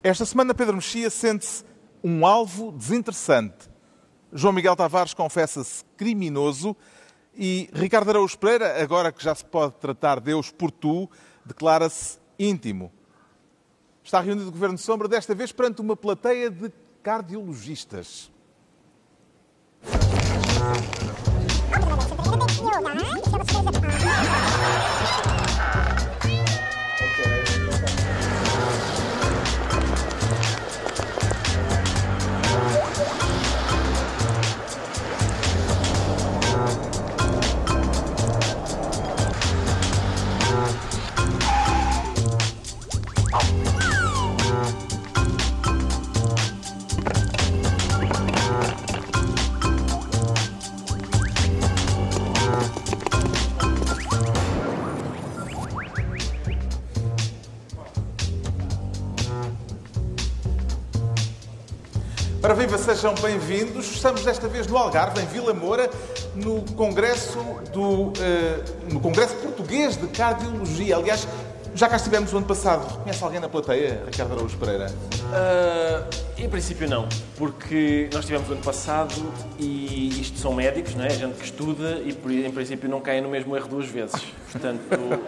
Esta semana, Pedro Mexia sente-se um alvo desinteressante. João Miguel Tavares confessa-se criminoso e Ricardo Araújo Pereira, agora que já se pode tratar Deus por tu, declara-se íntimo. Está reunido o Governo Sombra, desta vez perante uma plateia de cardiologistas. Viva, sejam bem-vindos. Estamos desta vez no Algarve, em Vila Moura, no Congresso, do, eh, no Congresso Português de Cardiologia. Aliás, já cá estivemos o ano passado. Conhece alguém na plateia, Ricardo Araújo Pereira? Uh, em princípio não, porque nós tivemos o ano passado e isto são médicos, não é? gente que estuda e em princípio não caem no mesmo erro duas vezes. Portanto,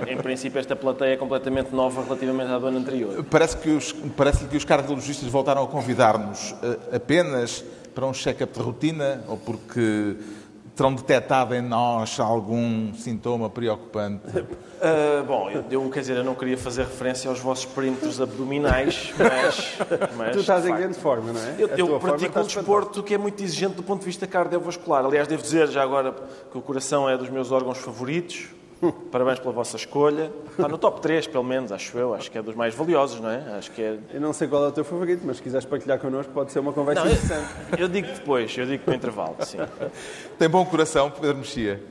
em princípio esta plateia é completamente nova relativamente à do ano anterior. Parece que os, parece que os cardiologistas voltaram a convidar-nos uh, apenas para um check-up de rotina ou porque terão detectado em nós algum sintoma preocupante? Uh, bom, eu, quer dizer, eu não queria fazer referência aos vossos perímetros abdominais, mas... mas tu estás em grande forma, não é? Eu, eu pratico um desporto que é muito exigente do ponto de vista cardiovascular. Aliás, devo dizer já agora que o coração é dos meus órgãos favoritos. Parabéns pela vossa escolha. Está no top 3, pelo menos, acho eu. Acho que é dos mais valiosos, não é? Acho que é... Eu não sei qual é o teu favorito, mas se quiseres partilhar connosco, pode ser uma conversa não, interessante. Eu, eu digo depois, eu digo no intervalo, sim. Tem bom coração, Pedro Mexia?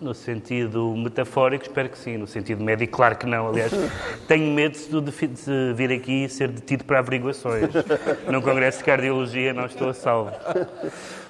No sentido metafórico, espero que sim. No sentido médico, claro que não. Aliás, tenho medo de vir aqui e ser detido para averiguações. Num congresso de cardiologia não estou a salvo.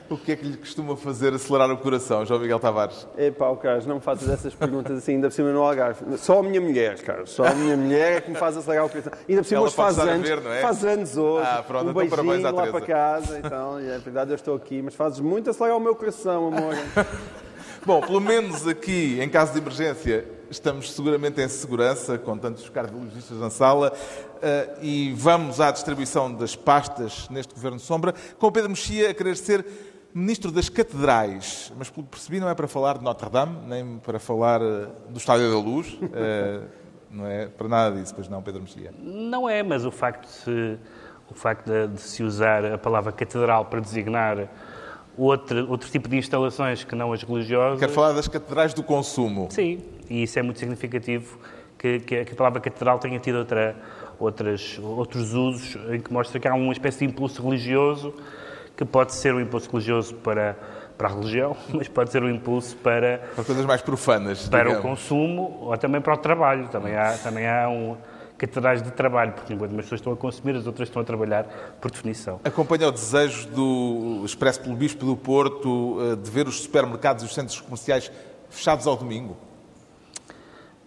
O que é que lhe costuma fazer acelerar o coração, João Miguel Tavares? É pá, o Carlos, não me faças essas perguntas assim, ainda por cima no Algarve. Só a minha mulher, Carlos, só a minha mulher é que me faz acelerar o coração. Ainda por cima hoje faz anos, ver, é? faz anos hoje, ah, pronto, um então beijinho lá para casa, então, é verdade, eu estou aqui, mas fazes muito acelerar o meu coração, amor. Bom, pelo menos aqui, em caso de emergência, estamos seguramente em segurança, com tantos cardiologistas na sala, uh, e vamos à distribuição das pastas neste Governo Sombra, com o Pedro Mexia a querer ser Ministro das Catedrais, mas pelo que percebi não é para falar de Notre Dame, nem para falar uh, do Estádio da Luz, uh, não é para nada disso, pois não, Pedro Mexia? Não é, mas o facto de se, o facto de, de se usar a palavra catedral para designar outro, outro tipo de instalações que não as religiosas. Quero falar das catedrais do consumo. Sim, e isso é muito significativo que, que a palavra catedral tenha tido outra, outras, outros usos em que mostra que há uma espécie de impulso religioso que pode ser um impulso religioso para, para a religião, mas pode ser um impulso para... Para coisas mais profanas, Para digamos. o consumo ou também para o trabalho. Também há, também há um catedrais de trabalho, porque enquanto as pessoas estão a consumir, as outras estão a trabalhar por definição. Acompanha o desejo do expresso pelo Bispo do Porto eh, de ver os supermercados e os centros comerciais fechados ao domingo?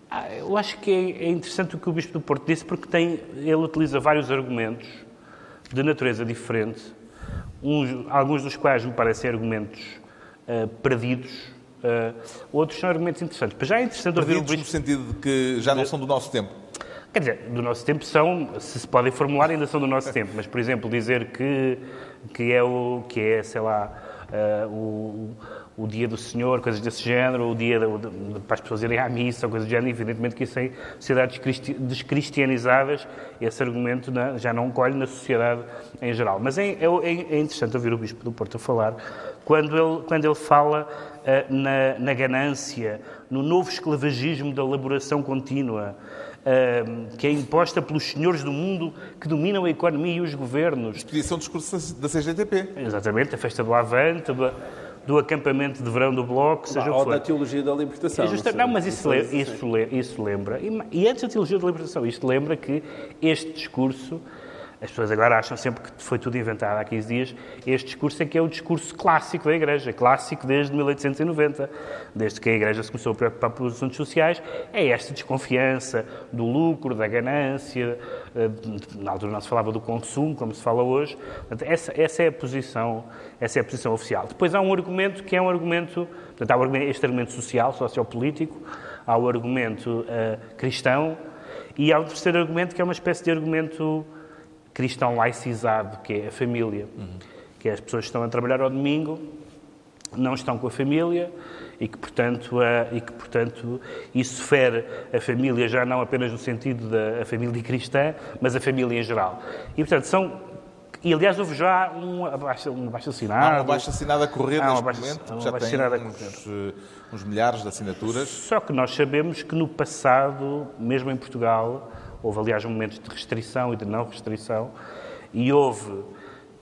Ah, eu acho que é, é interessante o que o Bispo do Porto disse, porque tem, ele utiliza vários argumentos de natureza diferente, uns, alguns dos quais me parecem argumentos uh, perdidos, uh, outros são argumentos interessantes. Mas já é interessante perdidos ouvir o no sentido de que já não são do nosso tempo? Quer dizer, do nosso tempo são, se se podem formular, ainda são do nosso tempo, mas, por exemplo, dizer que, que, é, o, que é, sei lá, uh, o, o dia do Senhor, coisas desse género, o dia de, de, para as pessoas irem à missa, coisas do género, evidentemente que isso em sociedades descristianizadas, esse argumento não, já não colhe na sociedade em geral. Mas é, é, é, interessante ouvir o Bispo do Porto falar, quando ele, quando ele fala uh, na, na ganância, no novo esclavagismo da elaboração contínua, que é imposta pelos senhores do mundo que dominam a economia e os governos. Expedição de discurso da CGTP. Exatamente, a festa do Avante, do, do acampamento de verão do Bloco, seja Ou o que for. da teologia da libertação. É justa... não, não, mas isso, le... isso, le... isso lembra. E, e, antes da teologia da libertação, isto lembra que este discurso as pessoas agora acham sempre que foi tudo inventado há 15 dias. Este discurso é que é o discurso clássico da Igreja, clássico desde 1890, desde que a Igreja se começou a preocupar pelos assuntos sociais. É esta desconfiança do lucro, da ganância. Eh, na altura não se falava do consumo, como se fala hoje. Essa, essa é a posição, essa é a posição oficial. Depois há um argumento que é um argumento, portanto, há este argumento social, sociopolítico, há o argumento uh, cristão e há o terceiro argumento que é uma espécie de argumento cristão laicizado, que é a família. Uhum. Que é as pessoas que estão a trabalhar ao domingo, não estão com a família e que, portanto, a, e que, portanto isso fere a família já não apenas no sentido da família cristã, mas a família em geral. E, portanto, são e, aliás, houve já um abaixo, um abaixo assinado. Há um abaixo assinado a correr neste abaixo, momento, já tem uns, uns, milhares de assinaturas. Só que nós sabemos que no passado, mesmo em Portugal, Houve, aliás, momentos de restrição e de não restrição, e houve,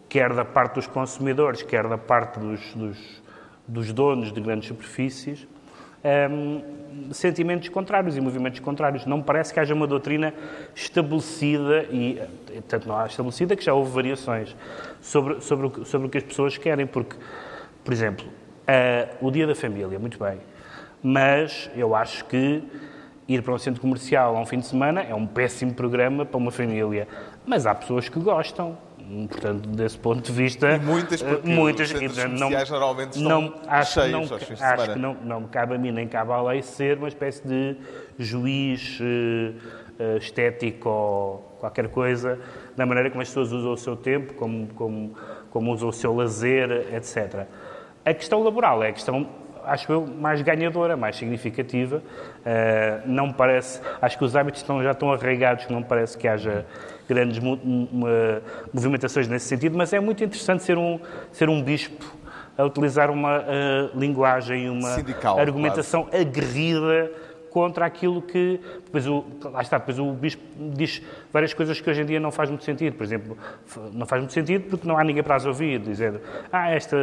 quer da parte dos consumidores, quer da parte dos, dos, dos donos de grandes superfícies, um, sentimentos contrários e movimentos contrários. Não me parece que haja uma doutrina estabelecida, e tanto não há estabelecida que já houve variações sobre, sobre, sobre o que as pessoas querem, porque, por exemplo, uh, o Dia da Família, muito bem, mas eu acho que ir para um centro comercial a um fim de semana é um péssimo programa para uma família. Mas há pessoas que gostam. Portanto, desse ponto de vista. E muitas, porque muitas, os centros não, geralmente estão não, acho cheios não, aos fins de Acho que não, não me cabe a mim nem cabe à lei ser uma espécie de juiz uh, estético ou qualquer coisa, da maneira como as pessoas usam o seu tempo, como, como, como usam o seu lazer, etc. A questão laboral é a questão acho eu, mais ganhadora, mais significativa. Uh, não parece, acho que os hábitos estão, já estão arraigados, não parece que haja grandes movimentações nesse sentido, mas é muito interessante ser um, ser um bispo a utilizar uma uh, linguagem, uma Sindical, argumentação aguerrida contra aquilo que. Depois o, lá está, depois o bispo diz várias coisas que hoje em dia não faz muito sentido. Por exemplo, não faz muito sentido porque não há ninguém para as ouvir, dizendo ah, esta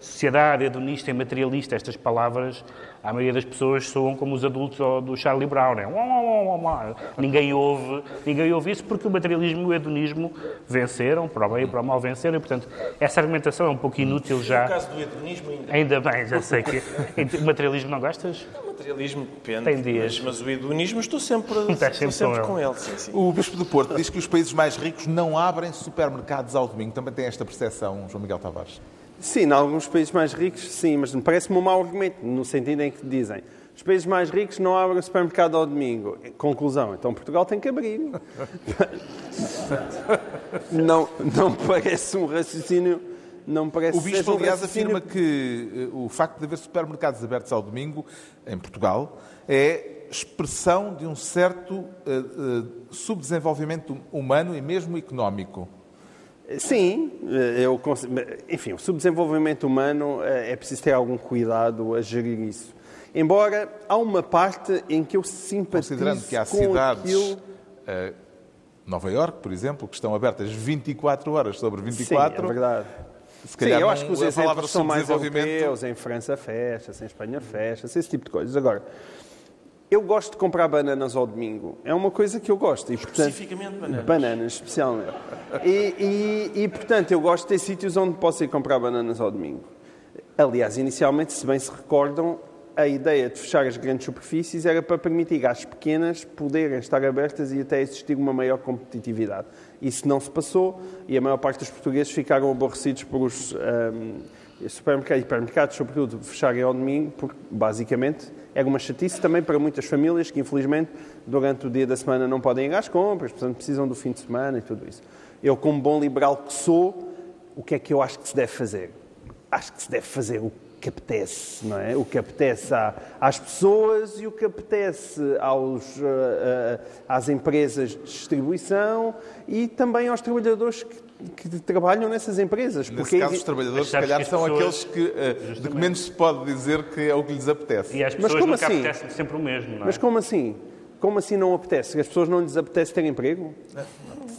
sociedade hedonista e materialista, estas palavras, a maioria das pessoas soam como os adultos do Charlie Brown. Né? Ninguém ouve, ninguém ouve isso porque o materialismo e o hedonismo venceram, para o bem e para o mal venceram, e portanto essa argumentação é um pouco inútil já. No caso do hedonismo ainda. Ainda bem, já sei que. o materialismo não gostas? Materialismo depende. Tem dias. Mas, mas o hedonismo estou sempre, estou sempre, com, ele. Sim, sim. O Bispo do Porto diz que os países mais ricos não abrem supermercados ao domingo. Também tem esta percepção, João Miguel Tavares? Sim, em alguns países mais ricos, sim, mas parece-me um mau argumento, no sentido em que dizem os países mais ricos não abrem o supermercado ao domingo. Conclusão, então Portugal tem que abrir. não, não parece um raciocínio não parece O Bispo, aliás, afirma que uh, o facto de haver supermercados abertos ao domingo, em Portugal, é expressão de um certo uh, uh, subdesenvolvimento humano e mesmo económico. Sim, eu, enfim, o subdesenvolvimento humano é preciso ter algum cuidado a gerir isso. Embora há uma parte em que eu simpatizo Considerando que há cidades, aquilo... Nova York, por exemplo, que estão abertas 24 horas sobre 24. Sim, é verdade. Se calhar Sim, eu acho que os exemplos são mais europeus. Em França fecha-se, em Espanha fecha-se, esse tipo de coisas. Agora, eu gosto de comprar bananas ao domingo. É uma coisa que eu gosto. E, portanto, Especificamente bananas. Bananas, especialmente. E, e, e, portanto, eu gosto de ter sítios onde posso ir comprar bananas ao domingo. Aliás, inicialmente, se bem se recordam, a ideia de fechar as grandes superfícies era para permitir às pequenas poderem estar abertas e até existir uma maior competitividade. Isso não se passou e a maior parte dos portugueses ficaram aborrecidos por os um, supermercados e hipermercados, sobretudo, fecharem ao domingo, porque basicamente era uma chatice também para muitas famílias que, infelizmente, durante o dia da semana não podem ir às compras, portanto, precisam do fim de semana e tudo isso. Eu, como bom liberal que sou, o que é que eu acho que se deve fazer? Acho que se deve fazer o que apetece, não é? O que apetece às pessoas e o que apetece aos, uh, uh, às empresas de distribuição e também aos trabalhadores que, que trabalham nessas empresas. Nesse porque caso, os trabalhadores, se calhar, são pessoas, aqueles que, uh, de que menos se pode dizer que é o que lhes apetece. E às pessoas Mas como nunca assim? apetece sempre o mesmo, não é? Mas como assim? Como assim não apetece? As pessoas não lhes apetece ter emprego?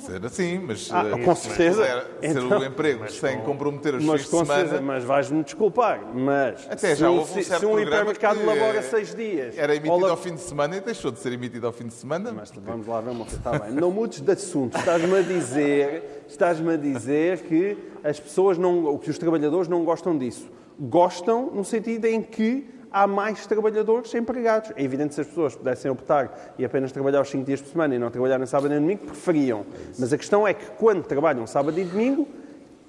Ser assim, mas ah, uh, com certeza. ser então, o emprego sem com, comprometer os mas, fins de semana. mas vais-me desculpar, mas Até já houve um se, se um hipermercado labora seis dias. Era emitido ao fim de semana e deixou de ser emitido ao fim de semana. Mas vamos lá ver uma coisa. Está bem. Não mudes de assunto. Estás-me a dizer, estás-me a dizer que as pessoas não, que os trabalhadores não gostam disso. Gostam no sentido em que há mais trabalhadores empregados. É evidente se as pessoas pudessem optar e apenas trabalhar os 5 dias por semana e não trabalhar no sábado e domingo, preferiam. Mas a questão é que quando trabalham sábado e domingo,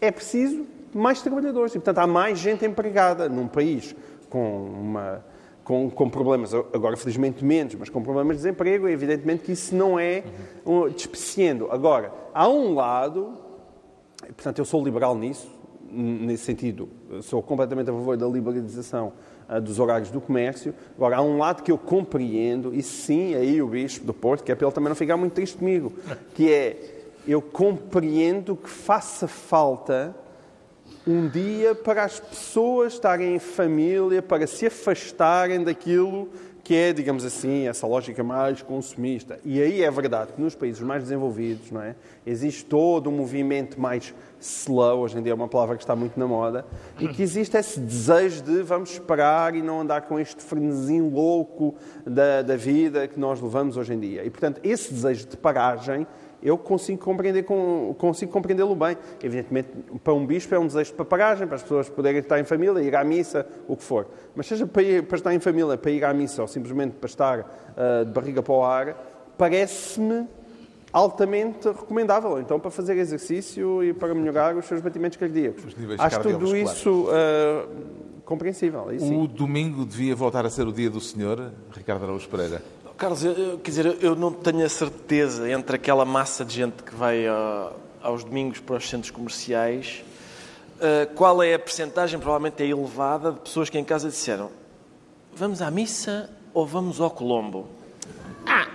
é preciso mais trabalhadores. E, portanto, há mais gente empregada num país com uma... Com, com, problemas, agora felizmente menos, mas com problemas de desemprego, é evidentemente que isso não é um, despeciando. Agora, há um lado, portanto eu sou liberal nisso, nesse sentido, sou completamente a favor da liberalização dos horários do comércio. Agora, há um lado que eu compreendo, e sim, aí o Bispo do Porto, que é para ele também não ficar muito triste comigo, que é, eu compreendo que faça falta um dia para as pessoas estarem em família, para se afastarem daquilo que é, digamos assim, essa lógica mais consumista. E aí é verdade que nos países mais desenvolvidos, não é? Existe todo um movimento mais slow, hoje em dia é uma palavra que está muito na moda, e que existe esse desejo de vamos esperar e não andar com este frenesim louco da, da vida que nós levamos hoje em dia. E, portanto, esse desejo de paragem eu consigo compreender consigo compreendê-lo bem. Evidentemente, para um bispo é um desejo de paparagem, para as pessoas poderem estar em família, ir à missa, o que for. Mas seja para, ir, para estar em família, para ir à missa ou simplesmente para estar uh, de barriga para o ar, parece-me altamente recomendável. Então, para fazer exercício e para melhorar os seus batimentos cardíacos. Acho tudo isso uh, compreensível. O domingo devia voltar a ser o dia do Senhor, Ricardo Araújo Pereira? Carlos, eu, quer dizer, eu não tenho a certeza entre aquela massa de gente que vai uh, aos domingos para os centros comerciais, uh, qual é a percentagem, provavelmente é elevada, de pessoas que em casa disseram vamos à missa ou vamos ao Colombo? Ah,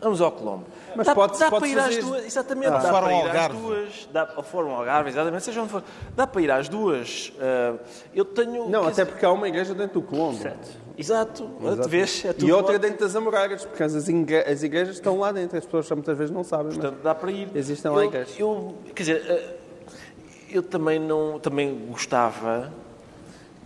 vamos ao Colombo. Mas dá, pode, dá pode para ir fazer... às duas, exatamente, ah, dá para ir às duas, dá, ou foram ao Algarve, exatamente, seja onde for, dá para ir às duas. Uh, eu tenho... Não, até dizer... porque há uma igreja dentro do Colombo. Certo. Exato, Exato. Vês, é e outra dentro das Amoreiras, porque as, as igrejas estão lá dentro, as pessoas muitas vezes não sabem. Portanto, dá para ir. Existem lá igrejas. Eu, quer dizer, eh, eu também, não, também gostava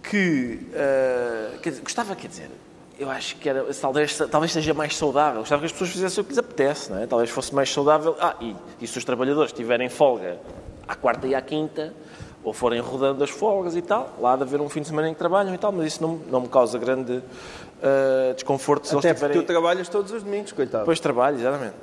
que. Uh, quer dizer, gostava, quer dizer, eu acho que era, talvez, talvez seja mais saudável. Gostava que as pessoas fizessem o que lhes apetece, não é? Talvez fosse mais saudável. Ah, e, e se os trabalhadores tiverem folga à quarta e à quinta, ou forem rodando as folgas e tal, lá de haver um fim de semana em que trabalham e tal, mas isso não, não me causa grande uh, desconforto se Até eles tiverem... porque tu trabalhas todos os domingos, coitado. Pois trabalho, exatamente.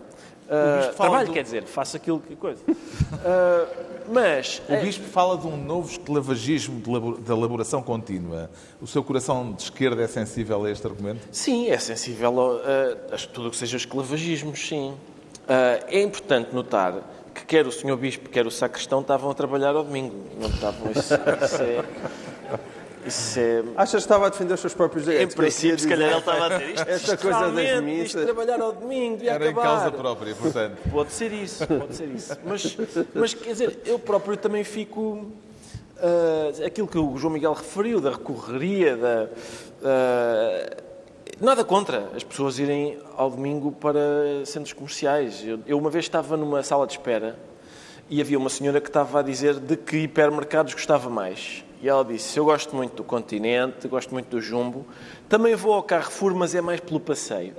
Uh, trabalho, do... quer dizer, faço aquilo que coisa. Uh, mas... O Bispo fala de um novo esclavagismo de elaboração contínua. O seu coração de esquerda é sensível a este argumento? Sim, é sensível a, a, a tudo o que seja esclavagismo, sim. Uh, é importante notar que quer o senhor bispo, quer o sacristão estavam a trabalhar ao domingo. Não estavam. Isso, isso é. Isso é... Achas que estava a defender os seus próprios direitos? Em princípio, se calhar ele estava a dizer isto. Esta coisa das missas. trabalhar ao domingo, devia Era acabar. em causa própria, portanto. Pode ser isso, pode ser isso. Mas, mas quer dizer, eu próprio também fico. Uh, aquilo que o João Miguel referiu, da recorreria, da. Uh, Nada contra as pessoas irem ao domingo para centros comerciais. Eu, eu, uma vez estava numa sala de espera e havia uma senhora que estava a dizer de que hipermercados gostava mais. E ela disse: Eu gosto muito do Continente, gosto muito do Jumbo, também vou ao Carrefour, mas é mais pelo passeio.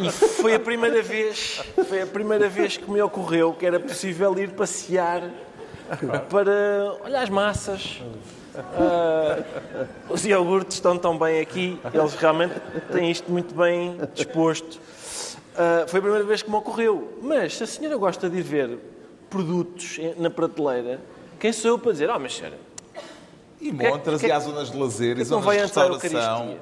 e foi a primeira vez, foi a primeira vez que me ocorreu que era possível ir passear para olhar as massas, Uh, os iogurtes estão tão bem aqui, eles realmente têm isto muito bem disposto. Uh, foi a primeira vez que me ocorreu. Mas se a senhora gosta de ir ver produtos na prateleira, quem sou eu para dizer, ah, oh, mas senhora. E montras que, é que, e há zonas de lazer e zonas de restauração.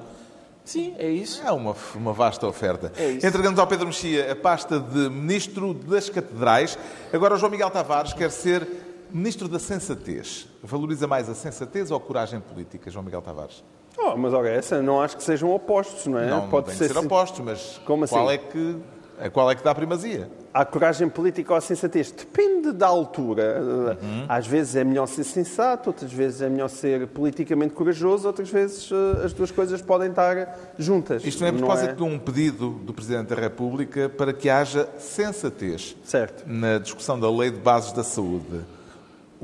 Sim, é isso. É uma, uma vasta oferta. É Entregamos ao Pedro Mexia a pasta de Ministro das Catedrais. Agora o João Miguel Tavares quer ser Ministro da Sensatez. Valoriza mais a sensatez ou a coragem política, João Miguel Tavares? Oh, mas olha, essa não acho que sejam opostos, não é? Não, Pode não ser, ser opostos, mas Como qual assim? é que A qual é que dá a primazia? A coragem política ou a sensatez? Depende da altura. Uhum. Às vezes é melhor ser sensato, outras vezes é melhor ser politicamente corajoso, outras vezes eh, as duas coisas podem estar juntas. Isto não é por causa é... de um pedido do Presidente da República para que haja sensatez certo. na discussão da Lei de Bases da Saúde.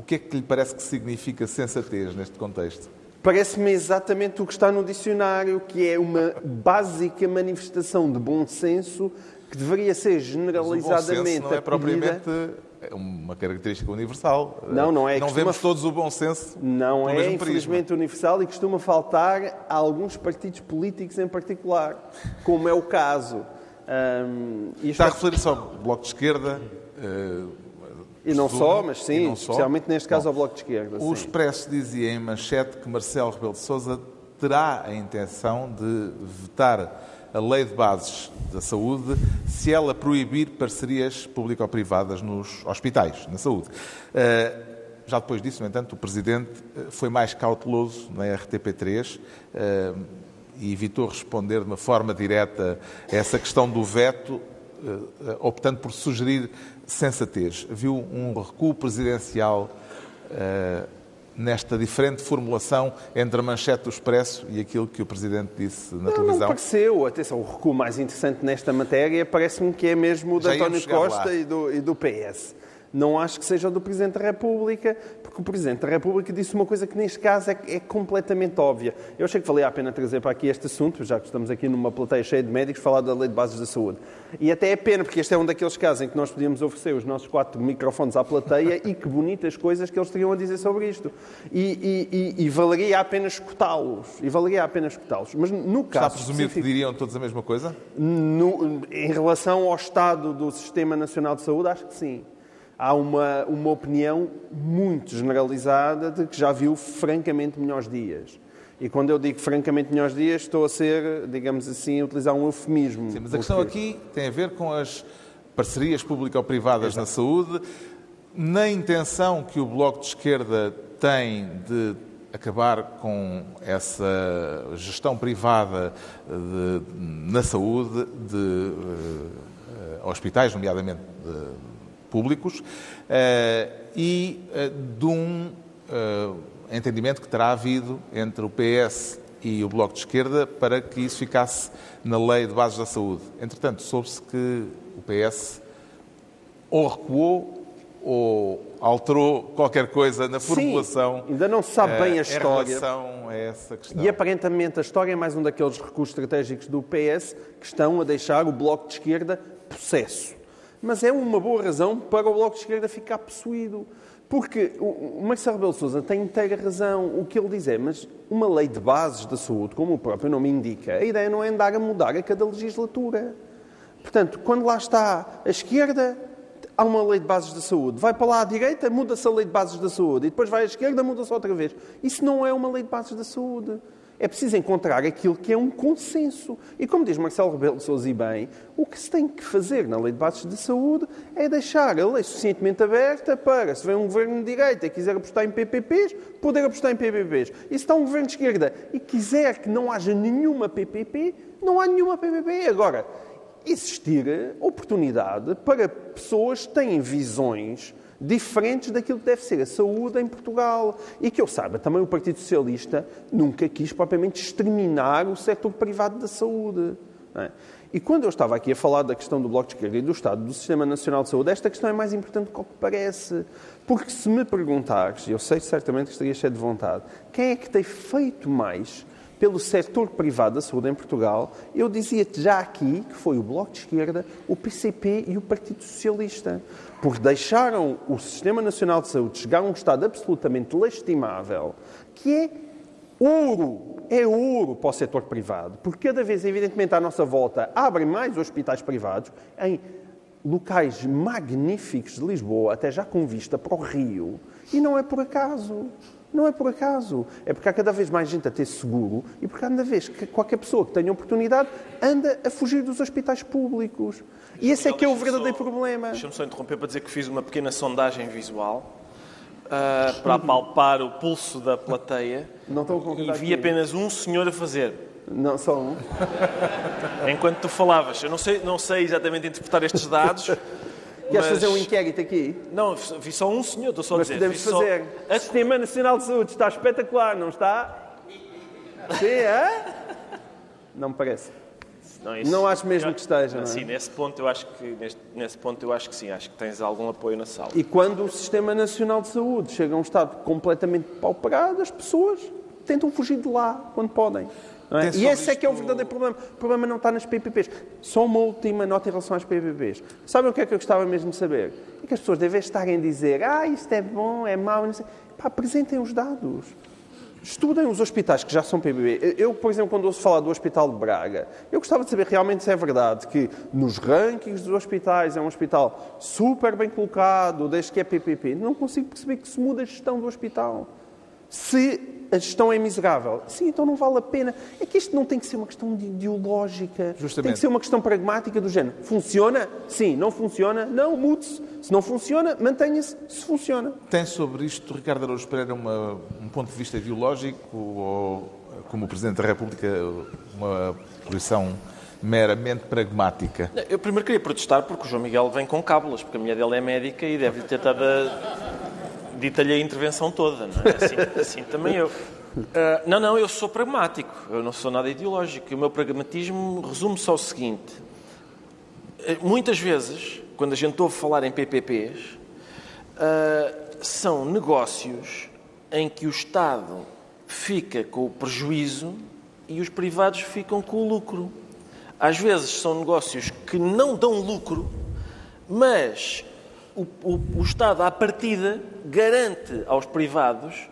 O que é que lhe parece que significa sensatez neste contexto? Parece-me exatamente o que está no dicionário, que é uma básica manifestação de bom senso que deveria ser generalizadamente. não é propriamente uma característica universal. Não, não é. Não costuma... vemos todos o bom senso. Não é, infelizmente, prisma. universal e costuma faltar a alguns partidos políticos em particular, como é o caso. Um, Está a referir-se ao Bloco de Esquerda. Uh, e não só, mas sim, só. especialmente neste caso Bom, ao Bloco de Esquerda. O sim. Expresso dizia em manchete que Marcelo Rebelo de Sousa terá a intenção de vetar a lei de bases da saúde se ela proibir parcerias público-privadas nos hospitais, na saúde. Eh, já depois disso, no entanto, o Presidente eh, foi mais cauteloso na RTP3 eh, e evitou responder de uma forma direta a essa questão do veto, optando por sugerir sensatez. Viu um recuo presidencial nesta diferente formulação entre a manchete do Expresso e aquilo que o Presidente disse na não, televisão? Não pareceu. Atenção, o recuo mais interessante nesta matéria parece-me que é mesmo o de António Costa e do, e do PS. Não acho que seja do Presidente da República, porque o Presidente da República disse uma coisa que neste caso é, é, completamente óbvia. Eu achei que valia a pena trazer para aqui este assunto, já que estamos aqui numa plateia cheia de médicos, falar da Lei de Bases da Saúde. E até é pena, porque este é um daqueles casos em que nós podíamos oferecer os nossos quatro microfones à plateia e que bonitas coisas que eles teriam a dizer sobre isto. E, e, e, e valeria a pena escutá-los. E valeria a pena escutá-los. Mas no caso. Está a presumir que diriam todos a mesma coisa? No, em relação ao estado do Sistema Nacional de Saúde, acho que sim há uma, uma opinião muito generalizada de que já viu francamente melhores dias. E quando eu digo francamente melhores dias, estou a ser, digamos assim, a utilizar um eufemismo. Sim, mas a questão aqui tem a ver com as parcerias público-privadas na saúde, na intenção que o Bloco de Esquerda tem de acabar com essa gestão privada de, na saúde de uh, hospitais, nomeadamente de, públicos eh, e eh, de um eh, entendimento que terá havido entre o PS e o Bloco de Esquerda para que isso ficasse na Lei de Bases da Saúde. Entretanto, soube-se que o PS ou recuou ou alterou qualquer coisa na formulação. Sim, ainda não se sabe bem a história. Em relação a essa questão. E aparentemente a história é mais um daqueles recursos estratégicos do PS que estão a deixar o Bloco de Esquerda possesso mas é uma boa razão para o Bloco de Esquerda ficar possuído. Porque o Marcelo Rebelo Sousa tem inteira razão. O que ele diz é, mas uma lei de bases da saúde, como o próprio nome indica, a ideia não é andar a mudar a cada legislatura. Portanto, quando lá está a esquerda, há uma lei de bases da saúde. Vai para lá à direita, muda-se a lei de bases da saúde. E depois vai à esquerda, muda-se outra vez. Isso não é uma lei de bases da saúde. É preciso encontrar aquilo que é um consenso. E como diz Marcelo Rebelo de Sousa e bem, o que se tem que fazer na Lei de Bases de Saúde é deixar a lei suficientemente aberta para, se vem um governo de direita e quiser apostar em PPPs, poder apostar em PPPs. E se está um governo de esquerda e quiser que não haja nenhuma PPP, não há nenhuma PPP. Agora, existir oportunidade para pessoas que têm visões diferentes daquilo que deve ser a saúde em Portugal. E que eu saiba, também o Partido Socialista nunca quis propriamente exterminar o setor privado da saúde. É? E quando eu estava aqui a falar da questão do Bloco de Esquerda e do Estado do Sistema Nacional de Saúde, esta questão é mais importante do que parece. Porque se me perguntares, e eu sei certamente que estaria cheio de vontade, quem é que tem feito mais pelo setor privado da saúde em Portugal, eu dizia-te já aqui que foi o Bloco de Esquerda, o PCP e o Partido Socialista porque deixaram o Sistema Nacional de Saúde chegar a um estado absolutamente lastimável, que é ouro, é ouro para o setor privado, porque cada vez, evidentemente, à nossa volta abrem mais hospitais privados em locais magníficos de Lisboa, até já com vista para o Rio, e não é por acaso. Não é por acaso. É porque há cada vez mais gente a ter seguro e porque cada vez que qualquer pessoa que tenha oportunidade anda a fugir dos hospitais públicos. E esse é que é o verdadeiro só, problema. Deixa-me só interromper para dizer que fiz uma pequena sondagem visual uh, para apalpar o pulso da plateia Não estou e vi apenas um senhor a fazer Não, só um. Enquanto tu falavas, eu não sei, não sei exatamente interpretar estes dados. Queres fazer um inquérito aqui? Não, vi só um senhor, estou só mas a dizer. podemos fazer. Só... O Sistema Nacional de Saúde está espetacular, não está? Sim, é? Não me parece. Não, isso, não acho mesmo que esteja, não é? Sim, nesse ponto eu acho que nesse, nesse ponto eu acho que sim, acho que tens algum apoio na sala. E quando o Sistema Nacional de Saúde chega a um estado completamente pauperado, as pessoas tentam fugir de lá quando podem. É? E esse é que é o verdadeiro problema. O problema não está nas PPPs. Só uma última nota em relação às PPPs. Sabem o que é que eu gostava mesmo de saber? É que as pessoas devem estarem a dizer ah, isto é bom, é mau, não sei. Pá, apresentem os dados. Estudem os hospitais que já são PBB. Eu, por exemplo, quando ouço falar do Hospital de Braga, eu gostava de saber realmente se é verdade que nos rankings dos hospitais é um hospital super bem colocado, desde que é PPP. Não consigo perceber que se muda a gestão do hospital. Se a gestão é miserável. Sim, então não vale a pena. É que isto não tem que ser uma questão ideológica. Justamente. Tem que ser uma questão pragmática do género. Funciona? Sim. Não funciona? Não, mude-se. Se não funciona, mantenha-se se funciona. Tem sobre isto, Ricardo Araújo Pereira, uma, um ponto de vista ideológico ou, como Presidente da República, uma posição meramente pragmática? Eu primeiro queria protestar porque o João Miguel vem com cábulas, porque a mulher dele é médica e deve ter estado a dita-lhe a intervenção toda, não é? Assim, assim também eu. Uh, não, não, eu sou pragmático, eu não sou nada ideológico. O meu pragmatismo resume-se ao seguinte: uh, muitas vezes, quando a gente ouve falar em PPPs, uh, ah, são negócios em que o Estado fica com o prejuízo e os privados ficam com o lucro. Às vezes são negócios que não dão lucro, mas o, o, o Estado, à partida, garante aos privados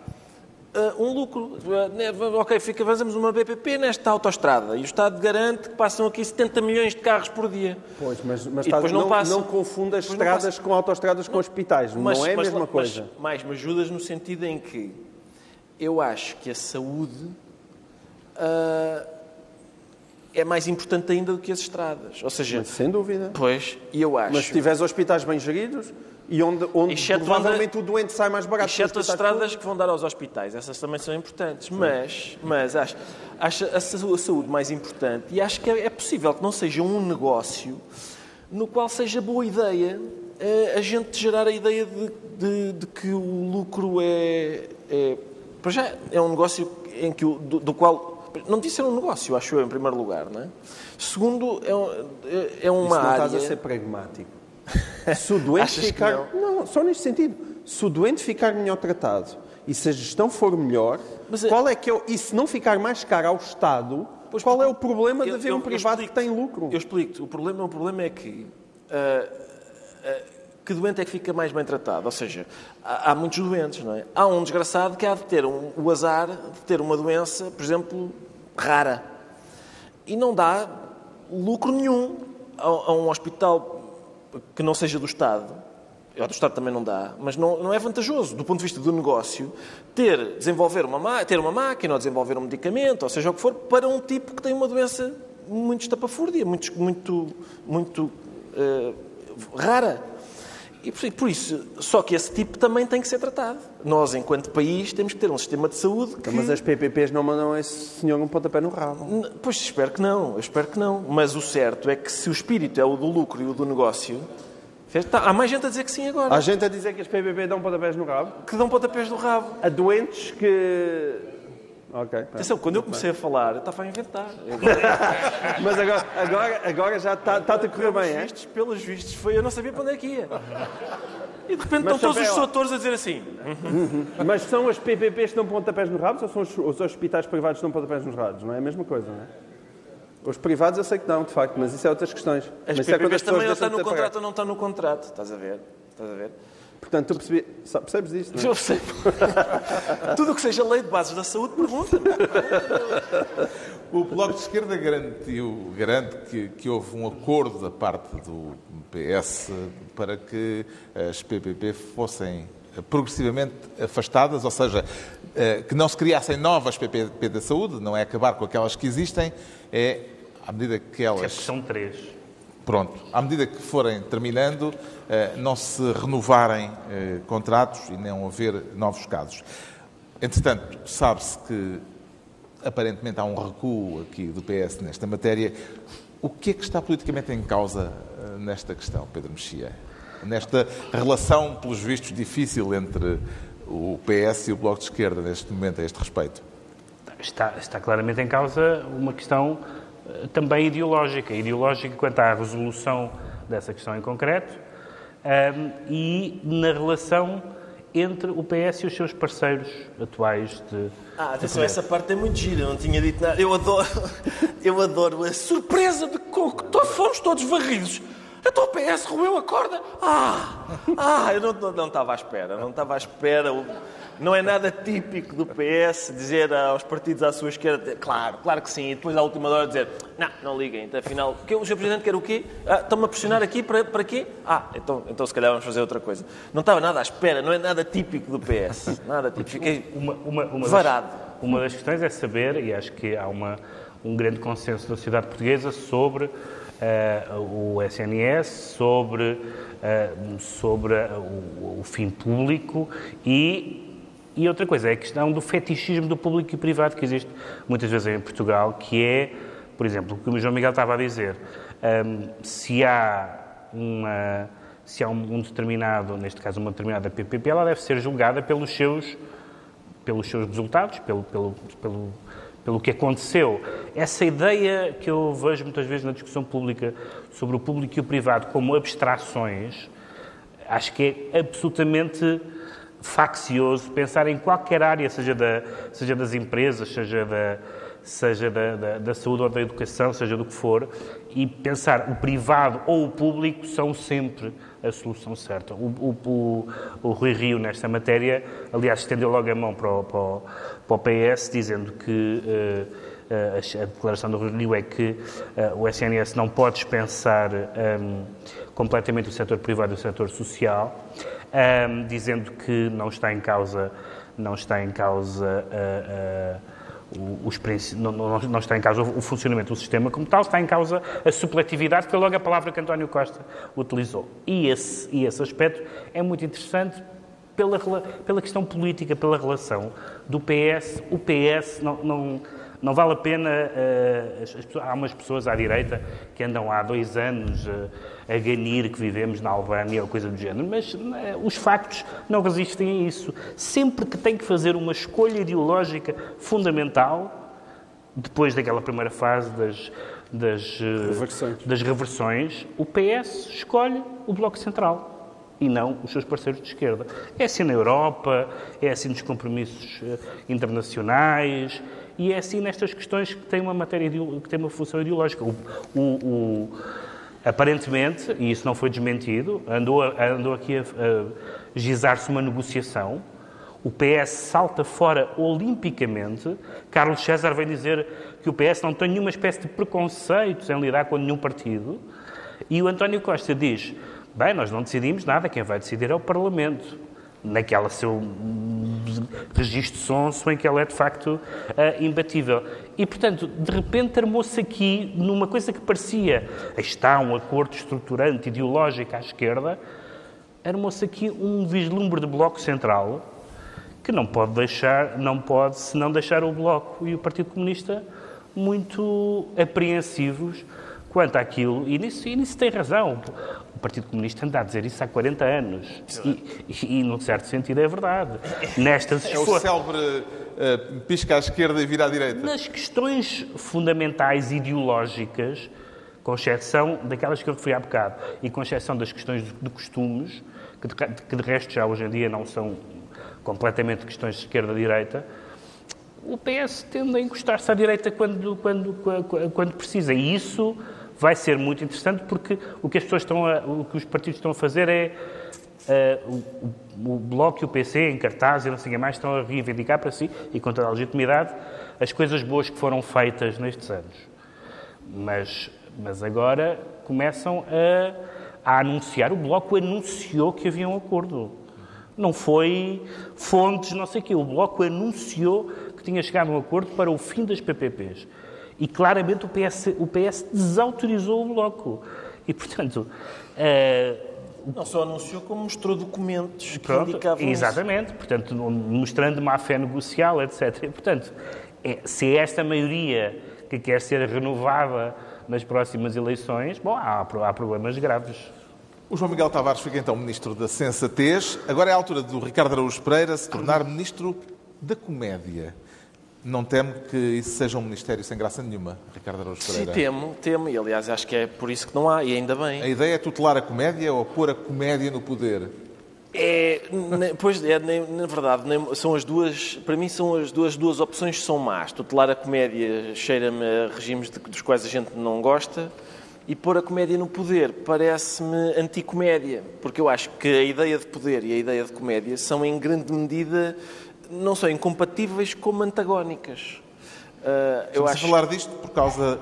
uh, um lucro. Uh, ok, fica, fazemos uma BPP nesta autoestrada e o Estado garante que passam aqui 70 milhões de carros por dia. Pois, mas, mas e depois não, não, não confunda estradas com autoestradas com hospitais. Mas, não é a mesma mas, coisa. Mas, mais me ajudas no sentido em que eu acho que a saúde. Uh, é mais importante ainda do que as estradas. Ou seja, Mas, sem dúvida. Pois, e eu acho. Mas se tiveres hospitais bem geridos e onde, onde provavelmente o doente sai mais barato. Exceto as estradas que vão dar aos hospitais, essas também são importantes. Mas, mas acho, acho a saúde mais importante e acho que é, é possível que não seja um negócio no qual seja boa ideia eh, a gente gerar a ideia de, de, de que o lucro é, é. Para já, é um negócio em que, do, do qual não disse ser um negócio, acho eu, em primeiro lugar. Não é? Segundo, é, é uma Isso não área... estás a ser pragmático. Se o doente ficar... Não? não, só neste sentido. Se o doente ficar melhor tratado e se a gestão for melhor, Mas, é- qual é que é... E se não ficar mais caro ao Estado, pois, qual é o problema de haver um privado que tem lucro? Eu explico. O problema, o problema é que... Uh, uh, que doente é que fica mais bem tratado? Ou seja, há, há muitos doentes, não é? Há um desgraçado que há de ter um, o azar de ter uma doença, por exemplo, rara. E não dá lucro nenhum a, a um hospital que não seja do Estado. Do Estado também não dá, mas não, não é vantajoso, do ponto de vista do negócio, ter, desenvolver uma, ter uma máquina ou desenvolver um medicamento, ou seja o que for, para um tipo que tem uma doença muito estapafúrdia, muito, muito, muito uh, rara. E por isso, só que esse tipo também tem que ser tratado. Nós, enquanto país, temos que ter um sistema de saúde que... Mas as PPPs não mandam esse senhor um pontapé no rabo. Pois, espero que não, espero que não. Mas o certo é que se o espírito é o do lucro e o do negócio... Há mais gente a dizer que sim agora. Há gente a dizer que as PPP dão pontapés no rabo? Que dão pontapés no rabo. A doentes que Ok. Atenção, quando eu comecei a falar, eu estava a inventar. Mas agora, agora, agora já está, está a correr bem, é? Vistos, pelos vistos, foi, eu não sabia para onde é que ia. E de repente Mas estão todos os doutores a dizer assim. Uhum. Mas são as PPPs que dão pontapés nos rabos ou são os, os hospitais privados que dão pontapés nos rabos? Não é a mesma coisa, não é? Os privados eu sei que dão, de facto, mas isso é outras questões. As mas PPPs é também não estão no contrato ou não estão no contrato, estás a ver? Estás a ver? Portanto, tu percebi... percebes isto? Não é? Eu percebo. Tudo o que seja lei de bases da saúde, pergunta. o Bloco de Esquerda garantiu, garante que, que houve um acordo da parte do PS para que as PPP fossem progressivamente afastadas, ou seja, eh, que não se criassem novas PPP da saúde, não é acabar com aquelas que existem, é à medida que elas. Que são três. Pronto, à medida que forem terminando, eh, não se renovarem eh, contratos e não haver novos casos. Entretanto, sabe-se que aparentemente há um recuo aqui do PS nesta matéria. O que é que está politicamente em causa eh, nesta questão, Pedro Mexia? Nesta relação, pelos vistos, difícil entre o PS e o Bloco de Esquerda neste momento a este respeito? Está, está claramente em causa uma questão também ideológica. Ideológica quanto à resolução dessa questão em concreto um, ehm, e na relação entre o PS e os seus parceiros atuais de. Ah, atenção, essa parte é muito gira, eu não tinha dito nada. Eu adoro, eu adoro a surpresa de que fomos todos varridos. Então o PS roeu a corda. Ah, ah, eu não, não, não estava à espera, não estava à espera. Não é nada típico do PS dizer aos partidos à sua esquerda, claro, claro que sim, e depois à última hora dizer, não, não liguem, então, afinal, que, o Sr. Presidente quer o quê? Ah, Estão-me a pressionar aqui para, para quê? Ah, então, então se calhar vamos fazer outra coisa. Não estava nada à espera, não é nada típico do PS, nada típico. Fiquei uma, uma, uma varado. Das, uma das questões é saber, e acho que há uma, um grande consenso da sociedade portuguesa sobre uh, o SNS, sobre, uh, sobre o, o fim público e e outra coisa é a questão do fetichismo do público e privado que existe muitas vezes em Portugal, que é, por exemplo, o que o João Miguel estava a dizer, um, se há uma se há um, determinado, neste caso uma determinada PPP, ela deve ser julgada pelos seus, pelos seus resultados, pelo, pelo, pelo, pelo que aconteceu. Essa ideia que eu vejo muitas vezes na discussão pública sobre o público e o privado como abstrações, acho que é absolutamente faccioso pensar em qualquer área, seja, da, seja das empresas, seja, da, seja da, da, da, saúde ou da educação, seja do que for, e pensar o privado ou o público são sempre a solução certa. O, o, o, o Rui Rio, nesta matéria, aliás, estendeu logo a mão para o, para o, para o PS, dizendo que. Uh, a declaração do Rui Rio é que uh, o SNS não pode dispensar um, completamente o setor privado e o setor social um, dizendo que não está em causa, não está em causa uh, uh, os não, não, não, está em causa o funcionamento do sistema como tal, está em causa a supletividade, que é logo a palavra que António Costa utilizou. E esse, e esse aspecto é muito interessante pela, pela questão política, pela relação do PS. O PS não, não não vale a pena. Uh, as, as, há umas pessoas à direita que andam há dois anos uh, a ganir que vivemos na Albânia ou coisa do género, mas uh, os factos não resistem a isso. Sempre que tem que fazer uma escolha ideológica fundamental, depois daquela primeira fase das, das, reversões. das reversões, o PS escolhe o Bloco Central e não os seus parceiros de esquerda. É assim na Europa, é assim nos compromissos internacionais, e é assim nestas questões que têm uma matéria que tem uma função ideológica. O, o, o, aparentemente, e isso não foi desmentido, andou, andou aqui a, a gizar-se uma negociação. O PS salta fora olimpicamente. Carlos César vem dizer que o PS não tem nenhuma espécie de preconceitos em lidar com nenhum partido. E o António Costa diz: bem, nós não decidimos nada, quem vai decidir é o Parlamento naquela seu registro sonso em que ela é de facto uh, imbatível. E, portanto, de repente armou-se aqui numa coisa que parecia está um acordo estruturante ideológico à esquerda, armou-se aqui um vislumbre de bloco central que não pode deixar, não pode senão deixar o Bloco e o Partido Comunista muito apreensivos quanto àquilo, e nisso, e nisso tem razão. O Partido Comunista anda a dizer isso há 40 anos. E, e, e num certo sentido, é verdade. Nestas é o célebre uh, pisca à esquerda e vira à direita. Nas questões fundamentais ideológicas, com exceção daquelas que eu referi há bocado, e com exceção das questões de costumes, que de, que de resto já hoje em dia não são completamente questões de esquerda-direita, o PS tende a encostar-se à direita quando, quando, quando, quando precisa. E isso vai ser muito interessante porque o que as pessoas estão a, o que os partidos estão a fazer é uh, o, o, Bloco e o PC em cartaz e não sei o que mais estão a reivindicar para si e com toda a legitimidade as coisas boas que foram feitas nestes anos. Mas, mas agora começam a, a anunciar, o Bloco anunciou que havia um acordo. Não foi fontes, não sei o quê. O Bloco anunciou que tinha chegado um acordo para o fim das PPPs. E claramente o PS, o PS desautorizou o Bloco. E, portanto. Uh, não só anunciou, como mostrou documentos que Pronto, indicavam Exatamente, isso. portanto, mostrando má fé negocial, etc. E, portanto, é, se é esta maioria que quer ser renovada nas próximas eleições, bom, há, há problemas graves. O João Miguel Tavares fica então Ministro da Sensatez. Agora é a altura do Ricardo Araújo Pereira se tornar Ministro da Comédia. Não temo que isso seja um ministério sem graça nenhuma, Ricardo Araújo Pereira? Sim, temo, temo. E, aliás, acho que é por isso que não há, e ainda bem. A ideia é tutelar a comédia ou pôr a comédia no poder? É, pois é, na verdade, são as duas, para mim são as duas, duas opções que são más. Tutelar a comédia cheira-me a regimes de, dos quais a gente não gosta e pôr a comédia no poder parece-me anticomédia, porque eu acho que a ideia de poder e a ideia de comédia são em grande medida não só incompatíveis como antagónicas. Uh, eu acho... falar disto por causa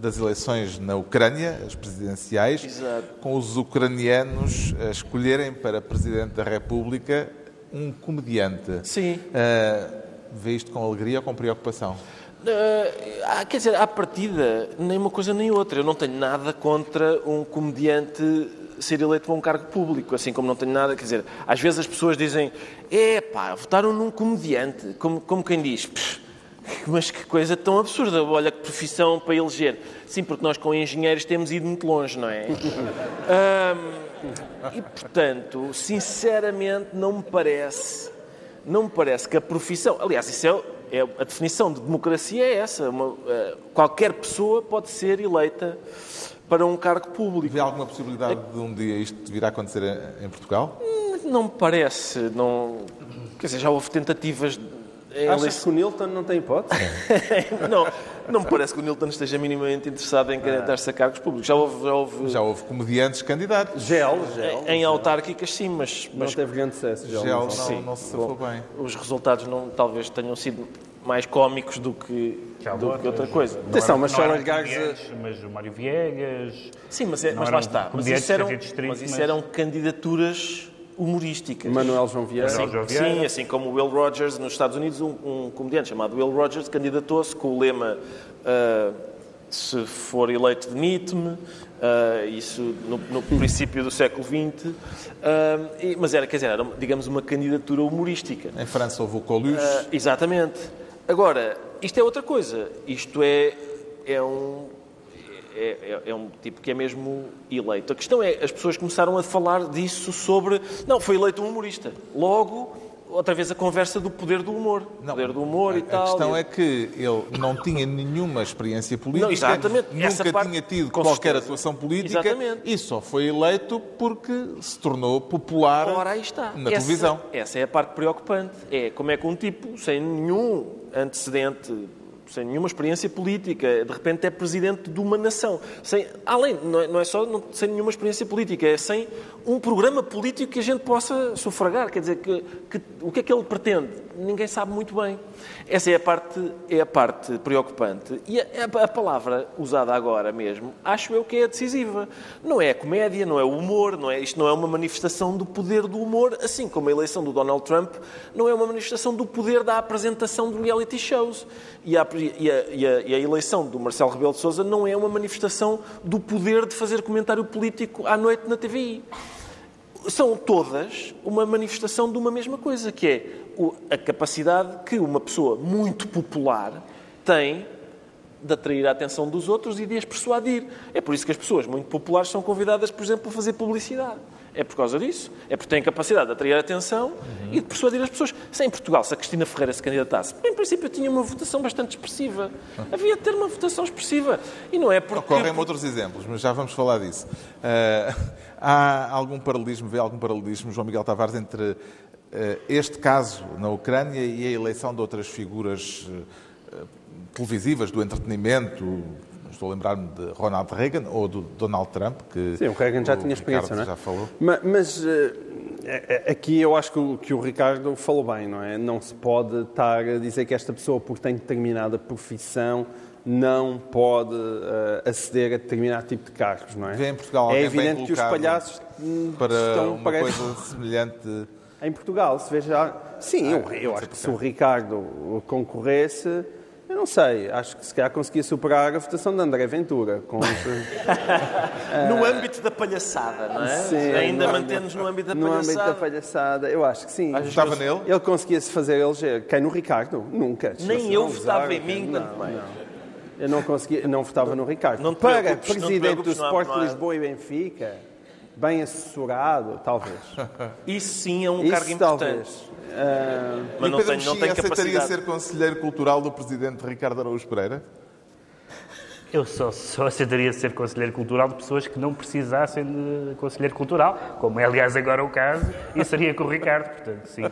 das eleições na Ucrânia, as presidenciais, Exato. com os ucranianos a escolherem para Presidente da República um comediante. Sim. Uh, vê isto com alegria ou com preocupação? Uh, quer dizer, à partida, nem uma coisa nem outra. Eu não tenho nada contra um comediante ser eleito para um cargo público, assim como não tenho nada. Quer dizer, às vezes as pessoas dizem: é pá, votaram num comediante. Como, como quem diz: mas que coisa tão absurda, olha que profissão para eleger. Sim, porque nós com engenheiros temos ido muito longe, não é? um, e portanto, sinceramente, não me parece, não me parece que a profissão. Aliás, isso é, é a definição de democracia é essa. Uma, uh, qualquer pessoa pode ser eleita para um cargo público. Vê alguma possibilidade de um dia isto vir a acontecer em Portugal? Não me parece. Não... Quer dizer, já houve tentativas Achas que o Nilton não tem hipótese? não, não me parece que o Nilton esteja minimamente interessado em candidatar-se a cargos públicos. Já houve, já houve... Já houve comediantes candidatos. Gel, gel. Em, em autárquicas, sim, mas... Não teve grande sucesso, Gel. Gel não, não, não se safou bem. Os resultados não, talvez tenham sido mais cómicos do que, do que outra coisa. Atenção, mas só largares... Mas o Mário Viegas... Sim, mas, é, mas lá está. Mas isso eram, mas isso eram candidaturas humorísticas. Manuel João Vieira. Assim, João Vieira. Sim, assim como o Will Rogers nos Estados Unidos, um, um comediante chamado Will Rogers candidatou-se com o lema uh, se for eleito demite-me, uh, isso no, no, princípio do século XX, uh, e, mas era, quer dizer, era, digamos, uma candidatura humorística. Em França houve o Coluche. exatamente. Agora, isto é outra coisa. Isto é, é um é, é, é, um tipo que é mesmo eleito. A questão é, as pessoas começaram a falar disso sobre. Não, foi eleito um humorista. Logo, outra vez a conversa do poder do humor. Não, poder do humor a, e tal. A questão é que ele não tinha nenhuma experiência política, não, exatamente. nunca parte, tinha tido qualquer certeza. atuação política exatamente. e só foi eleito porque se tornou popular Ora, aí está. na essa, televisão. Essa é a parte preocupante. É como é que um tipo sem nenhum antecedente sem nenhuma experiência política, de repente é presidente de uma nação. Sem, além, não é, não é só não, sem nenhuma experiência política, é sem um programa político que a gente possa sufragar. Quer dizer, que, que, o que é que ele pretende? Ninguém sabe muito bem. Essa é a parte, é a parte preocupante. E a, a, palavra usada agora mesmo, acho eu que é decisiva. Não é a comédia, não é o humor, não é, isto não é uma manifestação do poder do humor, assim como a eleição do Donald Trump não é uma manifestação do poder da apresentação de reality shows. E a, e a, e a, e a eleição do Marcelo Rebelo de Sousa não é uma manifestação do poder de fazer comentário político à noite na TVI são todas uma manifestação de uma mesma coisa, que é a capacidade que uma pessoa muito popular tem de atrair a atenção dos outros e de as persuadir. É por isso que as pessoas muito populares são convidadas, por exemplo, a fazer publicidade. É por causa disso. É porque têm capacidade de atrair a atenção uhum. e de persuadir as pessoas. Se em Portugal, se a Cristina Ferreira se candidatasse, em princípio tinha uma votação bastante expressiva. Havia de ter uma votação expressiva. E não é porque... Ocorrem outros exemplos, mas já vamos falar disso. Uh, há algum paralelismo, vê algum paralelismo, João Miguel Tavares, entre uh, este caso na Ucrânia e a eleição de outras figuras uh, televisivas do entretenimento, Estou a lembrar-me de Ronald Reagan ou do Donald Trump, que Sim, o Reagan já tinha experiência, não é? já falou. Mas, mas uh, aqui eu acho que o, que o Ricardo falou bem, não é? Não se pode estar a dizer que esta pessoa, porque tem determinada profissão, não pode uh, aceder a determinado tipo de cargos, não é? Vê em Portugal é evidente que os palhaços para estão, uma parece... coisa semelhante. Em Portugal, se veja. Sim, ah, eu, eu acho que se o Ricardo concorresse Eu não sei, acho que se calhar conseguia superar a votação de André Ventura. Com... no âmbito da palhaçada, não é? Sim, Ainda mantendo-nos no âmbito da no palhaçada. No âmbito da palhaçada, eu acho que sim. Votava nele? Ele conseguia-se fazer eleger. Quem no Ricardo? Nunca. Nem eu votava em mim, não, não. Eu não, conseguia, não votava no Ricardo. Não Para presidente do Sport Lisboa e Benfica, bem assessorado, talvez. Isso sim é um Isso cargo importante. Talvez. Uh, Mas não Pedro tenho, não tenho aceitaria ser conselheiro cultural do presidente Ricardo Araújo Pereira? Eu só, só aceitaria ser conselheiro cultural de pessoas que não precisassem de conselheiro cultural, como é aliás agora o caso, e seria com o Ricardo, portanto, sim.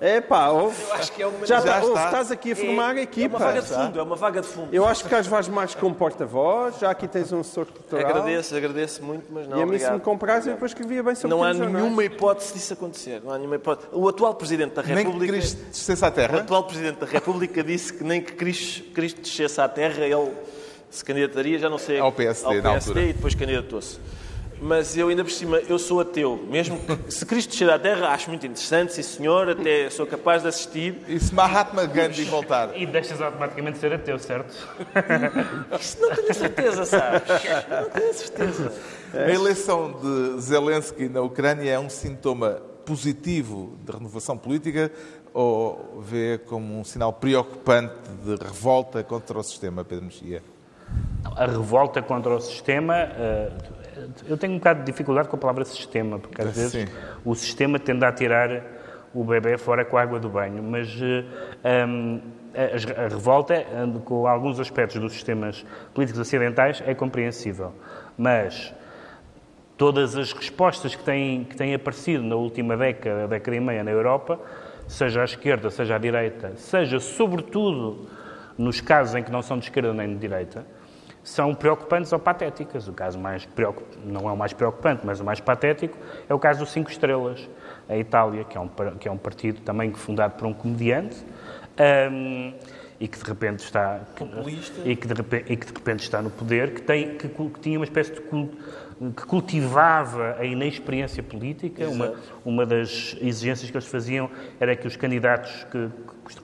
É pá, ouve. Eu acho que é uma... já, já está, estás aqui a formar é, a equipa. É uma vaga de fundo, é uma vaga de fundo. Eu acho que às vais mais com porta-voz, já aqui tens um assessor cultural. Agradeço, agradeço muito, mas não. E a mim, se me comprares, eu depois escrevia bem sobre Não há nenhuma hipótese disso acontecer. Não há nenhuma hipótese. O atual Presidente da República. Nem que Cristo descesse à Terra? O atual Presidente da República disse que nem que Cristo, Cristo descesse à Terra, ele se candidataria, já não sei. Ao PSD, ao PSD na altura. e depois candidatou-se. Mas eu ainda por cima, eu sou ateu. Mesmo que, se Cristo descer à Terra, acho muito interessante, sim senhor, até sou capaz de assistir. E se Mahatma Gandhi voltar? E deixas automaticamente ser ateu, certo? Isso não tenho certeza, sabes? Não tenho certeza. A eleição de Zelensky na Ucrânia é um sintoma positivo de renovação política ou vê como um sinal preocupante de revolta contra o sistema, Pedro Mexia? A revolta contra o sistema eh, eu tenho um bocado de dificuldade com a palavra sistema, porque às vezes Sim. o sistema tende a tirar o bebê fora com a água do banho, mas um, a, a, revolta, com alguns aspectos dos sistemas políticos ocidentais, é compreensível. Mas todas as respostas que têm, que têm aparecido na última década, década e meia na Europa, seja à esquerda, seja à direita, seja sobretudo nos casos em que não são de esquerda nem de direita, são preocupantes ou patéticas. O caso mais preocup... não é o mais preocupante, mas o mais patético é o caso dos Cinco Estrelas, a Itália, que é um, que é um partido também fundado por um comediante um, e que de repente está Populista. e que de repente, e que de repente está no poder, que tem que, que tinha uma espécie de culto que cultivava a inexperiência política. Uma, uma das exigências que eles faziam era que os candidatos que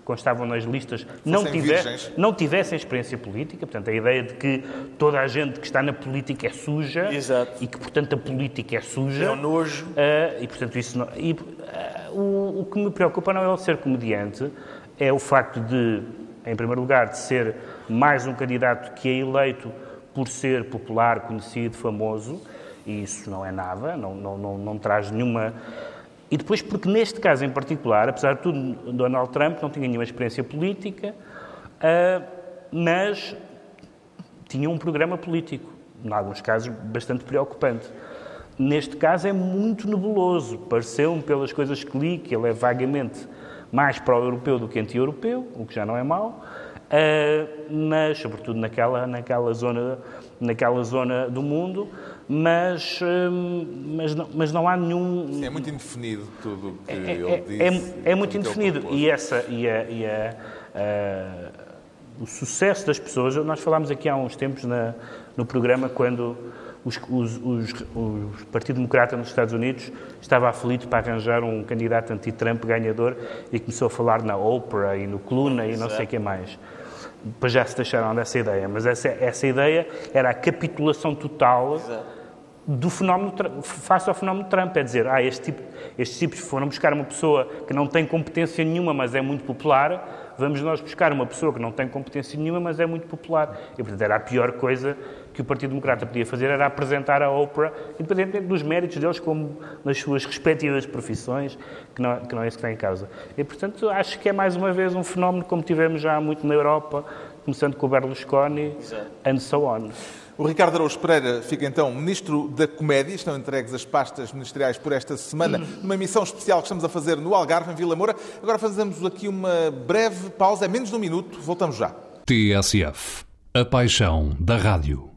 constavam nas listas não, tiver, não tivessem experiência política. Portanto, a ideia de que toda a gente que está na política é suja Exato. e que, portanto, a política é suja. É um nojo. Uh, e, portanto, isso não, e, uh, o, o que me preocupa não é ele ser comediante, é o facto de, em primeiro lugar, de ser mais um candidato que é eleito por ser popular, conhecido, famoso, e isso não é nada, não, não, não, não traz nenhuma. E depois, porque neste caso em particular, apesar de tudo, Donald Trump não tinha nenhuma experiência política, uh, mas tinha um programa político, em alguns casos bastante preocupante. Neste caso é muito nebuloso. Pareceu-me, pelas coisas que li, que ele é vagamente mais pró-europeu do que anti-europeu, o que já não é mau. Uh, mas sobretudo naquela, naquela, zona, naquela zona do mundo, mas, uh, mas, não, mas não há nenhum... Sim, é muito indefinido tudo o que é, ele é, diz. É, é muito indefinido. E, essa, e, a, e a, uh, o sucesso das pessoas... Nós falámos aqui há uns tempos na, no programa quando os, os, os, o Partido Democrata nos Estados Unidos estava aflito para arranjar um candidato anti-Trump ganhador e começou a falar na Oprah e no Clooney e não sei o que mais. Depois já se deixaram dessa ideia, mas essa, essa ideia era a capitulação total do fenómeno, face ao fenómeno Trump. É dizer, ah, este tipo, estes tipos foram buscar uma pessoa que não tem competência nenhuma, mas é muito popular, vamos nós buscar uma pessoa que não tem competência nenhuma, mas é muito popular. E, portanto, era a pior coisa que o Partido Democrata podia fazer era apresentar a Oprah, independentemente dos méritos deles, como nas suas respectivas profissões, que não, que não é isso que está em causa. E, portanto, acho que é mais uma vez um fenómeno como tivemos já muito na Europa, começando com o Berlusconi, Exato. and so on. O Ricardo Araújo Pereira fica então Ministro da Comédia. Estão entregues as pastas ministeriais por esta semana, numa missão especial que estamos a fazer no Algarve, em Vila Moura. Agora fazemos aqui uma breve pausa, é menos de um minuto, voltamos já. TSF a paixão da rádio.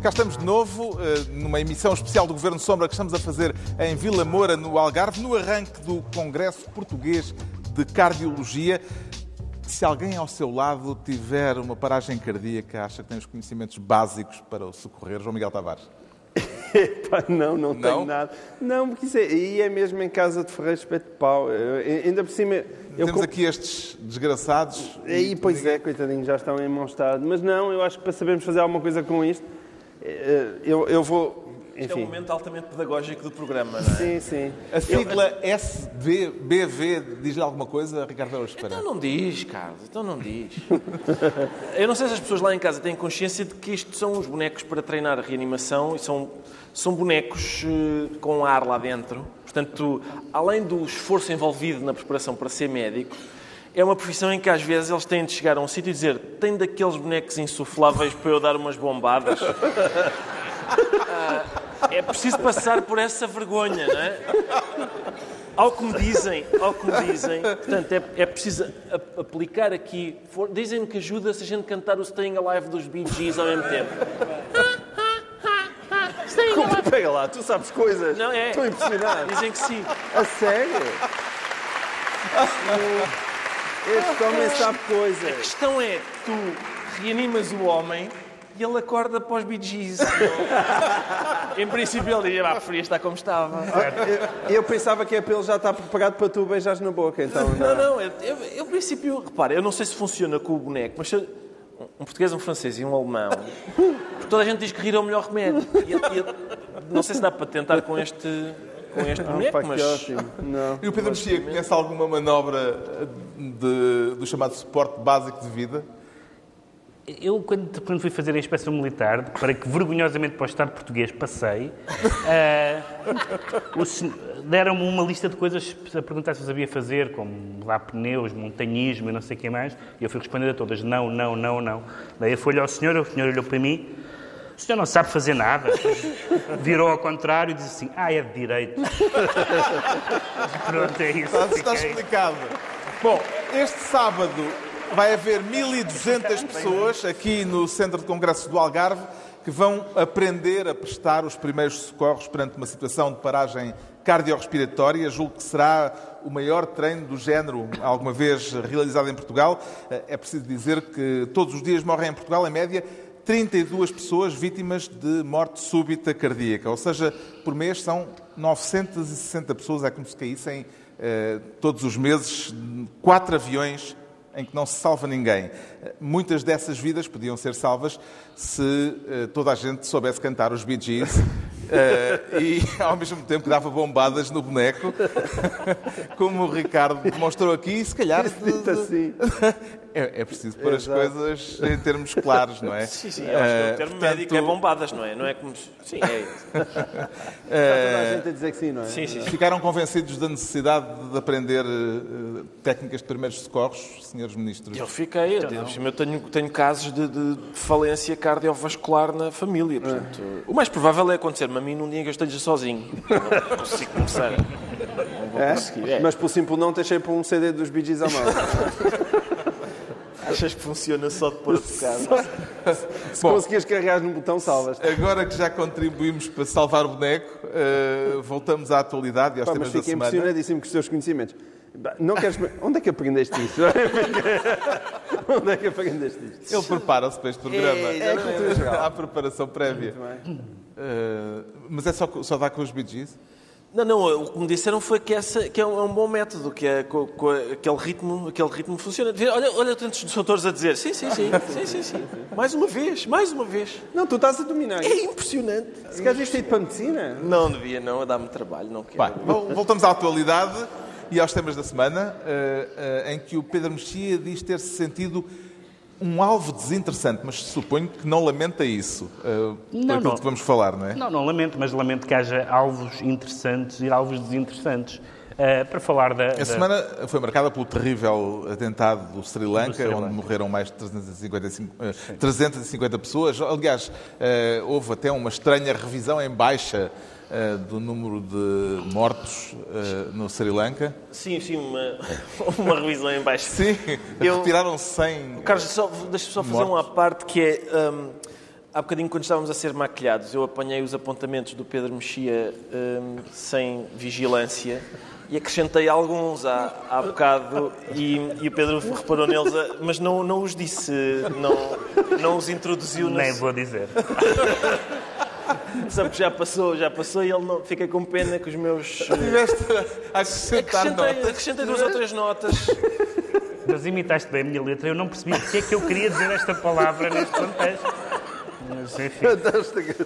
Cá estamos de novo, eh, numa emissão especial do Governo Sombra que estamos a fazer em Vila Moura, no Algarve, no arranque do Congresso Português de Cardiologia. Se alguém ao seu lado tiver uma paragem cardíaca, acha que tem os conhecimentos básicos para o socorrer, João Miguel Tavares? Epá, não, não, não, tenho nada. Não, porque isso é, e é mesmo em casa de Ferreira Espeto de Pau. Eu, ainda por cima. Temos aqui estes desgraçados. Aí, pois ninguém... é, coitadinhos, já estão em mau estado. Mas não, eu acho que para sabermos fazer alguma coisa com isto, eh, eu, eu vou. Isto é um momento altamente pedagógico do programa, não é? Sim, sim. A sigla eu... SBV diz-lhe alguma coisa, Ricardo Araújo Então não diz, Carlos, então não diz. eu não sei se as pessoas lá em casa têm consciência de que isto são os bonecos para treinar a reanimação e são, são bonecos uh, com ar lá dentro. Portanto, além do esforço envolvido na preparação para ser médico, é uma profissão em que às vezes eles têm de chegar a um sítio e dizer tem daqueles bonecos insufláveis para eu dar umas bombadas. Uh, é preciso passar por essa vergonha, não é? Ao que me dizem, ao que me dizem, portanto, é, é preciso aplicar aqui. Dizem-me que ajuda se a gente cantar o Staying Alive dos Bee Gees ao mesmo tempo. Como, pega lá, tu sabes coisas. Não é? Estou impressionado. Dizem que sim. A sério? Este homem sabe coisas. A questão é, tu reanimas o homem e ele acorda para os Bee Gees. em princípio ele ah, preferia estar como estava. Eu, eu, pensava que é para ele já estar preparado para tu beijares na boca, então. Não, não, eu, eu, eu, em princípio, repara, eu não sei se funciona com o boneco, mas se, um português, um francês e um alemão, porque toda a gente diz que rir é o melhor remédio. E, e, não sei se dá para tentar com este com este ah, boneco, mas... Não. E o Pedro Mexia conhece alguma manobra de, do chamado suporte básico de vida? Eu, quando, quando, fui fazer a inspeção militar, para que vergonhosamente para o Estado português passei, uh, deram-me uma lista de coisas a perguntar se eu sabia fazer, como mudar pneus, montanhismo e não sei o que mais, e eu fui respondendo a todas, não, não, não, não. Daí eu fui olhar ao senhor, o senhor olhou para mim, o senhor não sabe fazer nada. Virou ao contrário e disse assim, ah, é de direito. Pronto, é isso. Está, está explicado. Bom, este sábado vai haver 1.200 pessoas aqui no Centro de Congressos do Algarve que vão aprender a prestar os primeiros socorros perante uma situação de paragem cardiorrespiratória. Julgo que será o maior treino do género alguma vez realizado em Portugal. É preciso dizer que todos os dias morrem em Portugal, em média, 32 pessoas vítimas de morte súbita cardíaca. Ou seja, por mês são 960 pessoas, é como se caíssem eh, todos os meses quatro aviões em que não se salva ninguém. Muitas dessas vidas podiam ser salvas se uh, toda a gente soubesse cantar os Bee Gees uh, e, ao mesmo tempo, dava bombadas no boneco, como o Ricardo demonstrou aqui, se calhar... De, assim. É, é, preciso pôr as coisas em termos claros, não é? Sim, sim, eu acho que o termo uh, médico é bombadas, não é? Não é como... Sim, é isso. Está toda a gente a dizer que sim, não é? Sim, sim. Ficaram convencidos da necessidade de aprender técnicas de primeiros socorros, senhores ministros? Eu fiquei. Eu, eu tenho, tenho casos de, de falência cardiovascular na família. Portanto, é. O mais provável é acontecer-me a mim num dia em que eu esteja sozinho. Não consigo começar. Não vou é? conseguir. É. Mas por simples não tens sempre um CD dos Bee Gees à mão. Achas que funciona só de pôr a tocar? Se Bom, conseguires carregar num botão, salvas. Agora que já contribuímos para salvar o boneco, uh, voltamos à atualidade e aos Pá, temas da semana. Mas fiquei impressionadíssimo com os teus conhecimentos. Não queres... Onde é que aprendeste isso? Onde é que aprendeste isto? Ele prepara-se para este programa. É, é, Há preparação prévia. Uh, mas é só, só dá com os Bee Gees? Não, não, o que me disseram foi que, essa, que é um, é um bom método, que é, com, com aquele, ritmo, aquele ritmo funciona. Olha, olha tantos doutores a dizer, sim, sim, sim, sim, sim, sim. Mais uma vez, mais uma vez. Não, tu estás a dominar. É impressionante. Se calhar devias ter ido para a medicina. Não devia, não, dá-me trabalho, não quero. Bem, voltamos à atualidade e aos temas da semana, uh, uh, em que o Pedro Mexia diz ter-se sentido um alvo desinteressante, mas suponho que não lamenta isso, uh, não, não. que vamos falar, não é? Não, não lamento, mas lamento que haja alvos interessantes e alvos desinteressantes. Uh, para falar da, A semana foi marcada pelo terrível atentado do Sri Lanka, Sri Lanka. onde morreram mais de 350, uh, 350 pessoas. Aliás, uh, houve até uma estranha revisão em baixa do número de mortos uh, no Sri Lanka? Sim, sim, uma, uma revisão em baixo. Sim, Eu, retiraram 100 Carlos, só, deixa-me só fazer uma parte que é... Um, há bocadinho, quando estávamos a ser maquilhados, eu apanhei os apontamentos do Pedro Mexia um, sem vigilância e acrescentei alguns há, há bocado e, e o Pedro reparou neles, mas não, não os disse, não, não os introduziu. Nem vou dizer. Sabe já passou, já passou e ele não, fica com pena que os meus. Tiveste a acrescentar notas. acrescentei duas ou três notas. Mas imitaste bem a minha letra, eu não percebi o que é que eu queria dizer esta palavra neste contexto. Mas, enfim,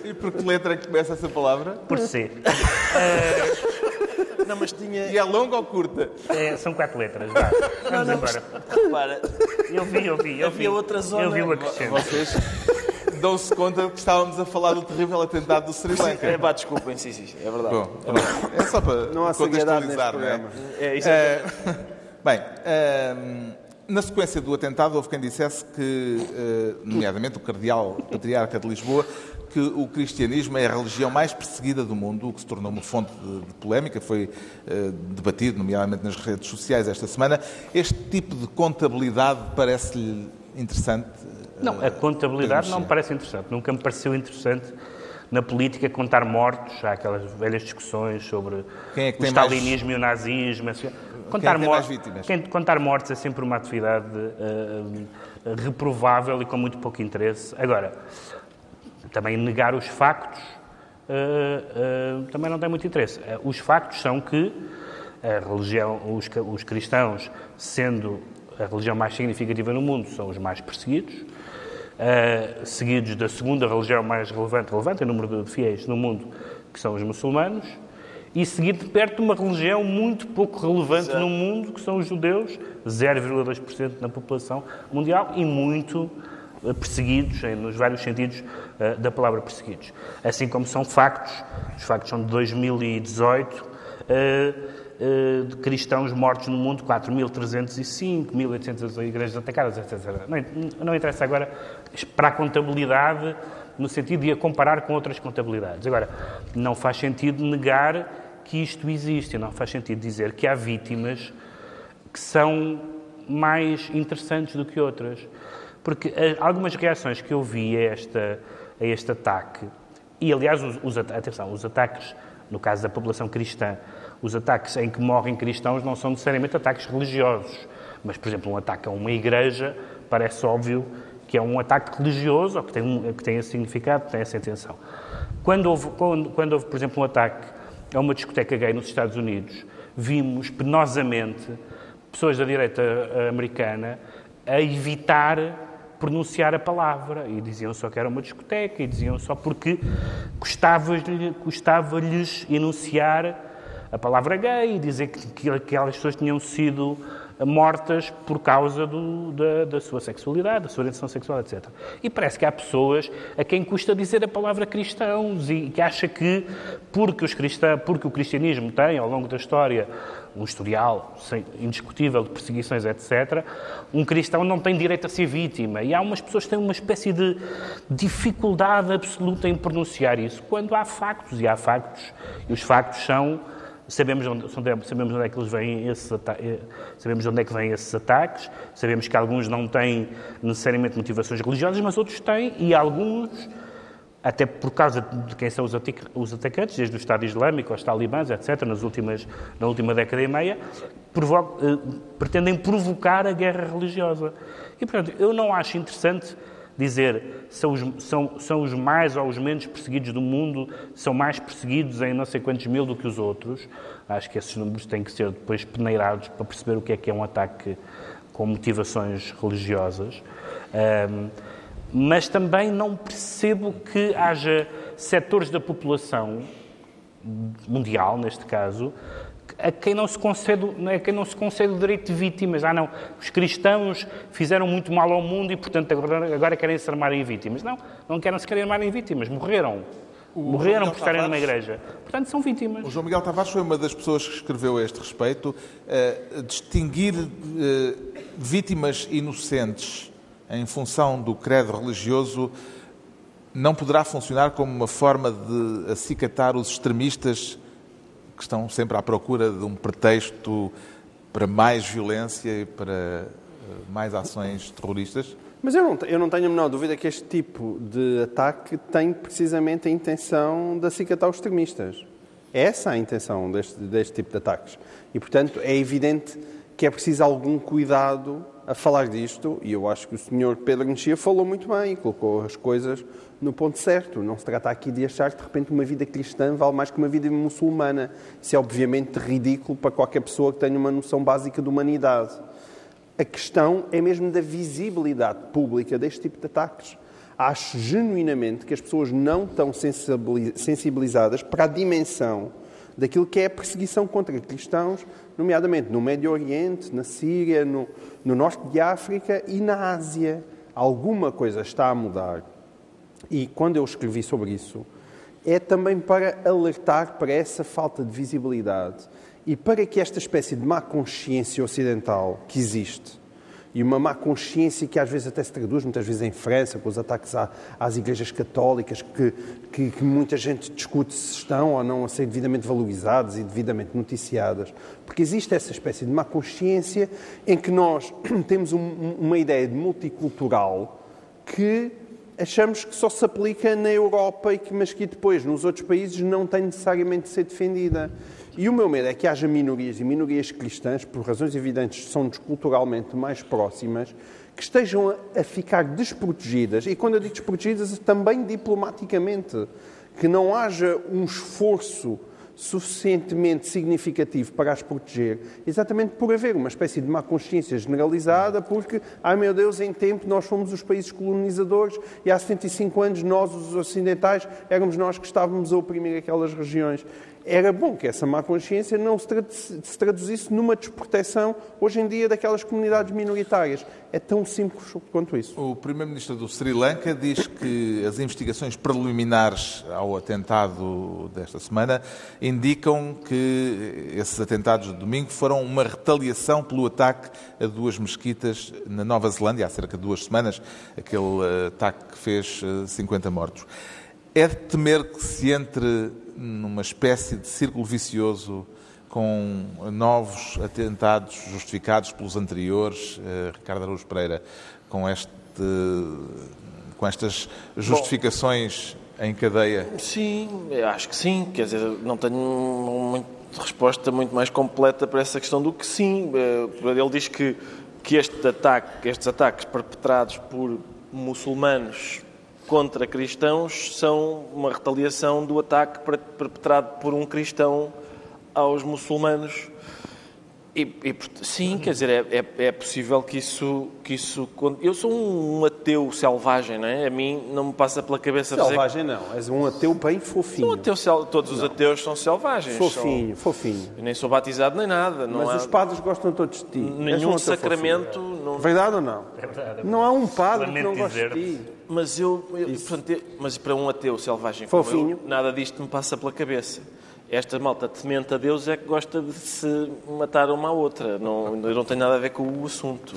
E por que letra é que começa essa palavra? por C. Não, mas tinha. E é longa ou curta? É, são quatro letras, vá. Vamos não, embora. Repara, Eu vi, eu vi. Eu Havia vi. outra zona. Eu vi o acrescento. Vocês dão-se conta que estávamos a falar do terrível atentado do Sri Lanka. é, pá, desculpem, sim, sim, é verdade. Bom, pronto. é só para Não há contextualizar, não é? programa. É, isso Eh, bem, eh, na sequência do atentado, houve quem dissesse que, eh, nomeadamente o cardeal patriarca de Lisboa, que o cristianismo é a religião mais perseguida do mundo, o que se tornou uma fonte de, de polémica, foi eh, debatido, nomeadamente nas redes sociais esta semana. Este tipo de contabilidade parece-lhe interessante? Não, a contabilidade não me parece interessante. Nunca me pareceu interessante na política contar mortos. Há aquelas velhas discussões sobre Quem é o tem mais- stalinismo e o nazismo. assim. Contar, tem mor- mais vítimas? quem- contar mortos é sempre uma atividade eh, reprovável e com muito pouco interesse. Agora, também negar os factos eh, eh, também não tem muito interesse. Os factos são que a religião, os, os cristãos, sendo a religião mais significativa no mundo, são os mais perseguidos, eh, seguidos da segunda religião mais relevante, relevante em número de fiéis no mundo, que são os muçulmanos, e seguido de perto de uma religião muito pouco relevante no mundo, que são os judeus, 0,2% na população mundial e muito eh, perseguidos, nos vários sentidos eh, da palavra perseguidos. Assim como são factos, os factos são de 2018, eh, eh, de cristãos mortos no mundo, 4.305, 1.800 igrejas atacadas, etc. Não, não interessa agora para a contabilidade, no sentido de a comparar com outras contabilidades. Agora, não faz sentido negar que isto existe, não faz sentido dizer que há vítimas que são mais interessantes do que outras. Porque eh, algumas reações que eu vi a, esta, a este ataque, e aliás, os, os, atenção, os ataques, no caso da população cristã, os ataques em que morrem cristãos não são necessariamente ataques religiosos. Mas, por exemplo, um ataque a uma igreja parece óbvio que é um ataque religioso, que tem, um, que tem esse significado, que tem essa intenção. Quando houve, quando, quando houve, por exemplo, um ataque a uma discoteca gay nos Estados Unidos, vimos penosamente pessoas da direita eh, americana a evitar pronunciar a palavra e diziam só que era uma discoteca e diziam só porque custava-lhe- custava-lhes enunciar a palavra gay e dizer que aquelas pessoas tinham sido mortas por causa do- da, da sua sexualidade, da sua orientação sexual, etc. E parece que há pessoas a quem custa dizer a palavra cristãos e que acha que porque, os cristã, porque o cristianismo tem, ao longo da história, um historial indiscutível de perseguições, etc., um cristão não tem direito a ser vítima. E há umas pessoas que têm uma espécie de dificuldade absoluta em pronunciar isso, quando há factos, e há factos, e os factos são Sabemos onde, sabemos onde é que eles vêm esses eh, sabemos onde é que vêm esses ataques, sabemos que alguns não têm necessariamente motivações religiosas, mas outros têm, e alguns, até por causa de quem são os, atacantes, desde o Estado Islâmico aos talibãs, etc., nas últimas, na última década e meia, eh, pretendem provocar a guerra religiosa. E, portanto, eu não acho interessante dizer são os, são, são os mais ou os menos perseguidos do mundo, são mais perseguidos em não sei quantos mil do que os outros. Acho que esses números têm que ser depois peneirados para perceber o que é que é um ataque com motivações religiosas. Ahm, mas também não percebo que haja setores da população mundial, neste caso, a quem não se concede, a quem não se concede o direito de vítimas. Ah, não, os cristãos fizeram muito mal ao mundo e, portanto, agora, agora querem se armarem em vítimas. Não, não querem se querer armarem em vítimas, morreram. morreram João por estarem numa igreja. Portanto, são vítimas. O João Miguel Tavares foi uma das pessoas que escreveu a este respeito. eh, distinguir eh, vítimas inocentes em função do credo religioso não poderá funcionar como uma forma de acicatar os extremistas que estão sempre à procura de um pretexto para mais violência e para eh, mais ações terroristas? Mas eu não, eu não tenho a menor dúvida que este tipo de ataque tem precisamente a intenção de acicatar os extremistas. É essa a intenção deste, deste tipo de ataques. E, portanto, é evidente que é preciso algum cuidado a falar disto, e eu acho que o senhor Pedro Mexia falou muito bem, colocou as coisas no ponto certo. Não se trata aqui de achar que, de repente, uma vida cristã vale mais que uma vida muçulmana. Isso é, obviamente, ridículo para qualquer pessoa que tenha uma noção básica de humanidade. A questão é mesmo da visibilidade pública deste tipo de ataques. Acho genuinamente que as pessoas não estão sensibilizadas para a dimensão daquilo que é a perseguição contra cristãos, nomeadamente no Médio Oriente, na Síria, no, no Norte de África e na Ásia. Alguma coisa está a mudar. E quando eu escrevi sobre isso, é também para alertar para essa falta de visibilidade e para que esta espécie de má consciência ocidental que existe e uma má consciência que às vezes até se traduz, muitas vezes em França, com os ataques às igrejas católicas, que, que, que, muita gente discute se estão ou não a ser devidamente valorizadas e devidamente noticiadas. Porque existe essa espécie de má consciência em que nós temos um, uma ideia de multicultural que achamos que só se aplica na Europa, e que, mas que depois nos outros países não tem necessariamente de ser defendida. E o meu medo é que haja minorias e minorias cristãs, por razões evidentes, são-nos culturalmente mais próximas, que estejam a, ficar desprotegidas. E quando eu digo desprotegidas, também diplomaticamente. Que não haja um esforço suficientemente significativo para as proteger, exatamente por haver uma espécie de má consciência generalizada, porque, ai meu Deus, em tempo nós fomos os países colonizadores e há 75 anos nós, os ocidentais, éramos nós que estávamos a oprimir aquelas regiões era bom que essa má consciência não se traduzisse numa desproteção, hoje em dia, daquelas comunidades minoritárias. É tão simples quanto isso. O Primeiro-Ministro do Sri Lanka diz que as investigações preliminares ao atentado desta semana indicam que esses atentados de domingo foram uma retaliação pelo ataque a duas mesquitas na Nova Zelândia, há cerca de duas semanas, aquele eh, ataque que fez 50 eh, mortos. É de temer que se entre numa espécie de círculo vicioso com novos atentados justificados pelos anteriores, uh, Ricardo Araújo Pereira, com, este, com estas justificações Bom, em cadeia? Sim, acho que sim. Quer dizer, não tenho uma resposta muito mais completa para essa questão do que sim. Eh, ele diz que, que este ataque, estes ataques perpetrados por muçulmanos contra cristãos são uma retaliação do ataque perpetrado por um cristão aos muçulmanos. E, e, sim, quer dizer, é, é, é, possível que isso, que isso. Eu sou um ateu selvagem, não é? A mim não me passa pela cabeça Selvagem dizer... não, és um ateu bem fofinho. Um ateu, todos os não. ateus são selvagens. Fofinho, são... fofinho. Eu nem sou batizado nem nada. Não Mas há... os padres gostam todos de ti. Nenhum um sacramento. Não... Verdade ou não? É verdade. Não há um padre que não goste de ti. Mas eu, eu portanto, mas para um ateu selvagem Fofinho. Eu, nada disto me passa pela cabeça. Esta malta temente a Deus é que gosta de se matar uma à outra. Não, não tem nada a ver com o assunto.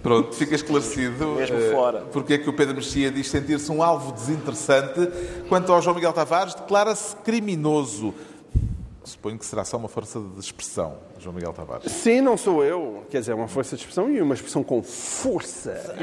Pronto, fica esclarecido Mesmo uh, fora. porque é que o Pedro Mexia diz sentir-se um alvo desinteressante. Quanto ao João Miguel Tavares, declara-se criminoso. Suponho que será só uma força de expressão, João Miguel Tavares. Sim, não sou eu. Quer dizer, é uma força de expressão e uma expressão com força.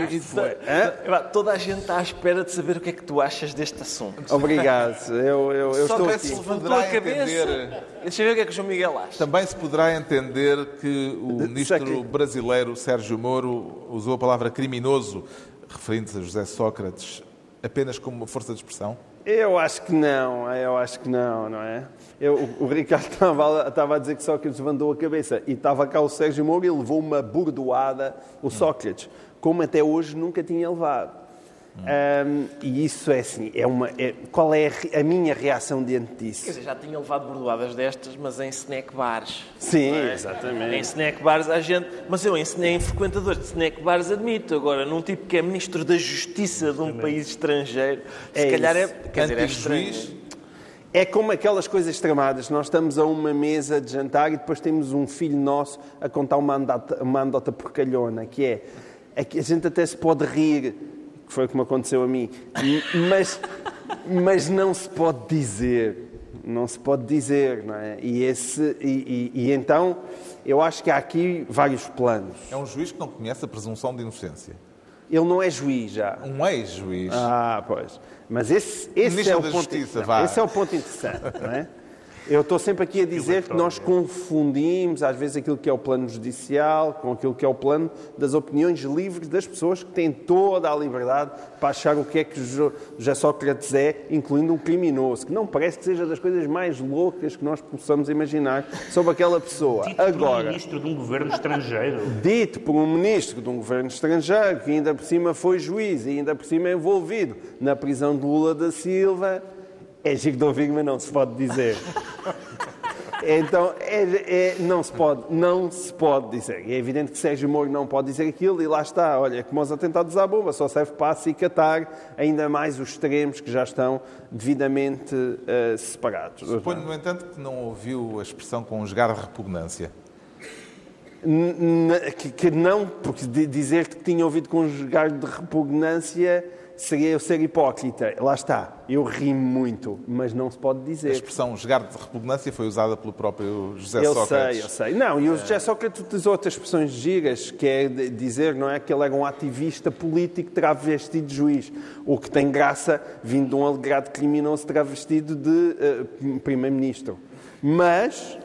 Ah, Toda a gente está à espera de saber o que é que tu achas deste assunto. Obrigado. Eu, eu, eu estou aqui. Se levantou a cabeça. Entender... Deixa eu ver o que é que o João Miguel acha. Também se poderá entender que o ministro brasileiro Sérgio Moro usou a palavra criminoso, referindo-se a José Sócrates, apenas como uma força de expressão? Eu acho que não, eu acho que não, não é? Eu, o, Ricardo estava, estava, a dizer que Sócrates levantou a cabeça e estava cá o Sérgio Moro e levou uma bordoada, o Sócrates, como até hoje nunca tinha levado. Um, e isso é assim, é uma, é, qual é a, a, minha reação diante disso? Quer dizer, já tinha levado bordoadas destas, mas em snack bars. Sim, é? exatamente. Em snack bars a gente... Mas eu em, em frequentadores de snack bars admito. Agora, num tipo que é Ministro da Justiça de um país estrangeiro, é se calhar é... Quer dizer, é estranho. É como aquelas coisas extremadas. Nós estamos a uma mesa de jantar e depois temos um filho nosso a contar uma andota, uma andota porcalhona, que é... É a gente até se pode rir que foi como aconteceu a mim. Mas, mas não se pode dizer. Não se pode dizer, não é? E, esse, e, e, e então, eu acho que há aqui vários planos. É um juiz que não conhece a presunção de inocência. Ele não é juiz já. Um ex-juiz. Ah, pois. Mas esse, esse é o ponto Justiça, não, esse é o ponto interessante, não é? Eu estou sempre aqui a dizer que nós confundimos, às vezes, aquilo que é o plano judicial com aquilo que é o plano das opiniões livres das pessoas que têm toda a liberdade para achar o que é que José Sócrates é, incluindo um criminoso, que não parece que seja das coisas mais loucas que nós possamos imaginar sobre aquela pessoa. Dito Agora, por um ministro de um governo estrangeiro. Dito por um ministro de um governo estrangeiro, que ainda por cima foi juiz e ainda por cima é envolvido na prisão de Lula da Silva é de ouvir, mas não se pode dizer. Então, é, é, não, se pode, não se pode dizer. É evidente que Sérgio Moro não pode dizer aquilo e lá está. Olha, como os atentados à bomba, só serve para acicatar ainda mais os extremos que já estão devidamente uh, separados. Suponho, no entanto, que não ouviu a expressão conjugar repugnância. Que, que não, porque dizer que tinha ouvido conjugar de repugnância seria eu ser hipócrita. Lá está, eu rimo muito, mas não se pode dizer. A expressão jogar de repugnância foi usada pelo próprio José eu Sócrates. Eu sei, eu sei. Não, e o José Sócrates utilizou outras expressões gigas, que é dizer, não é, que ele era um ativista político travestido de juiz. O que tem graça, vindo de um alegrado criminoso travestido de uh, primeiro-ministro. Mas,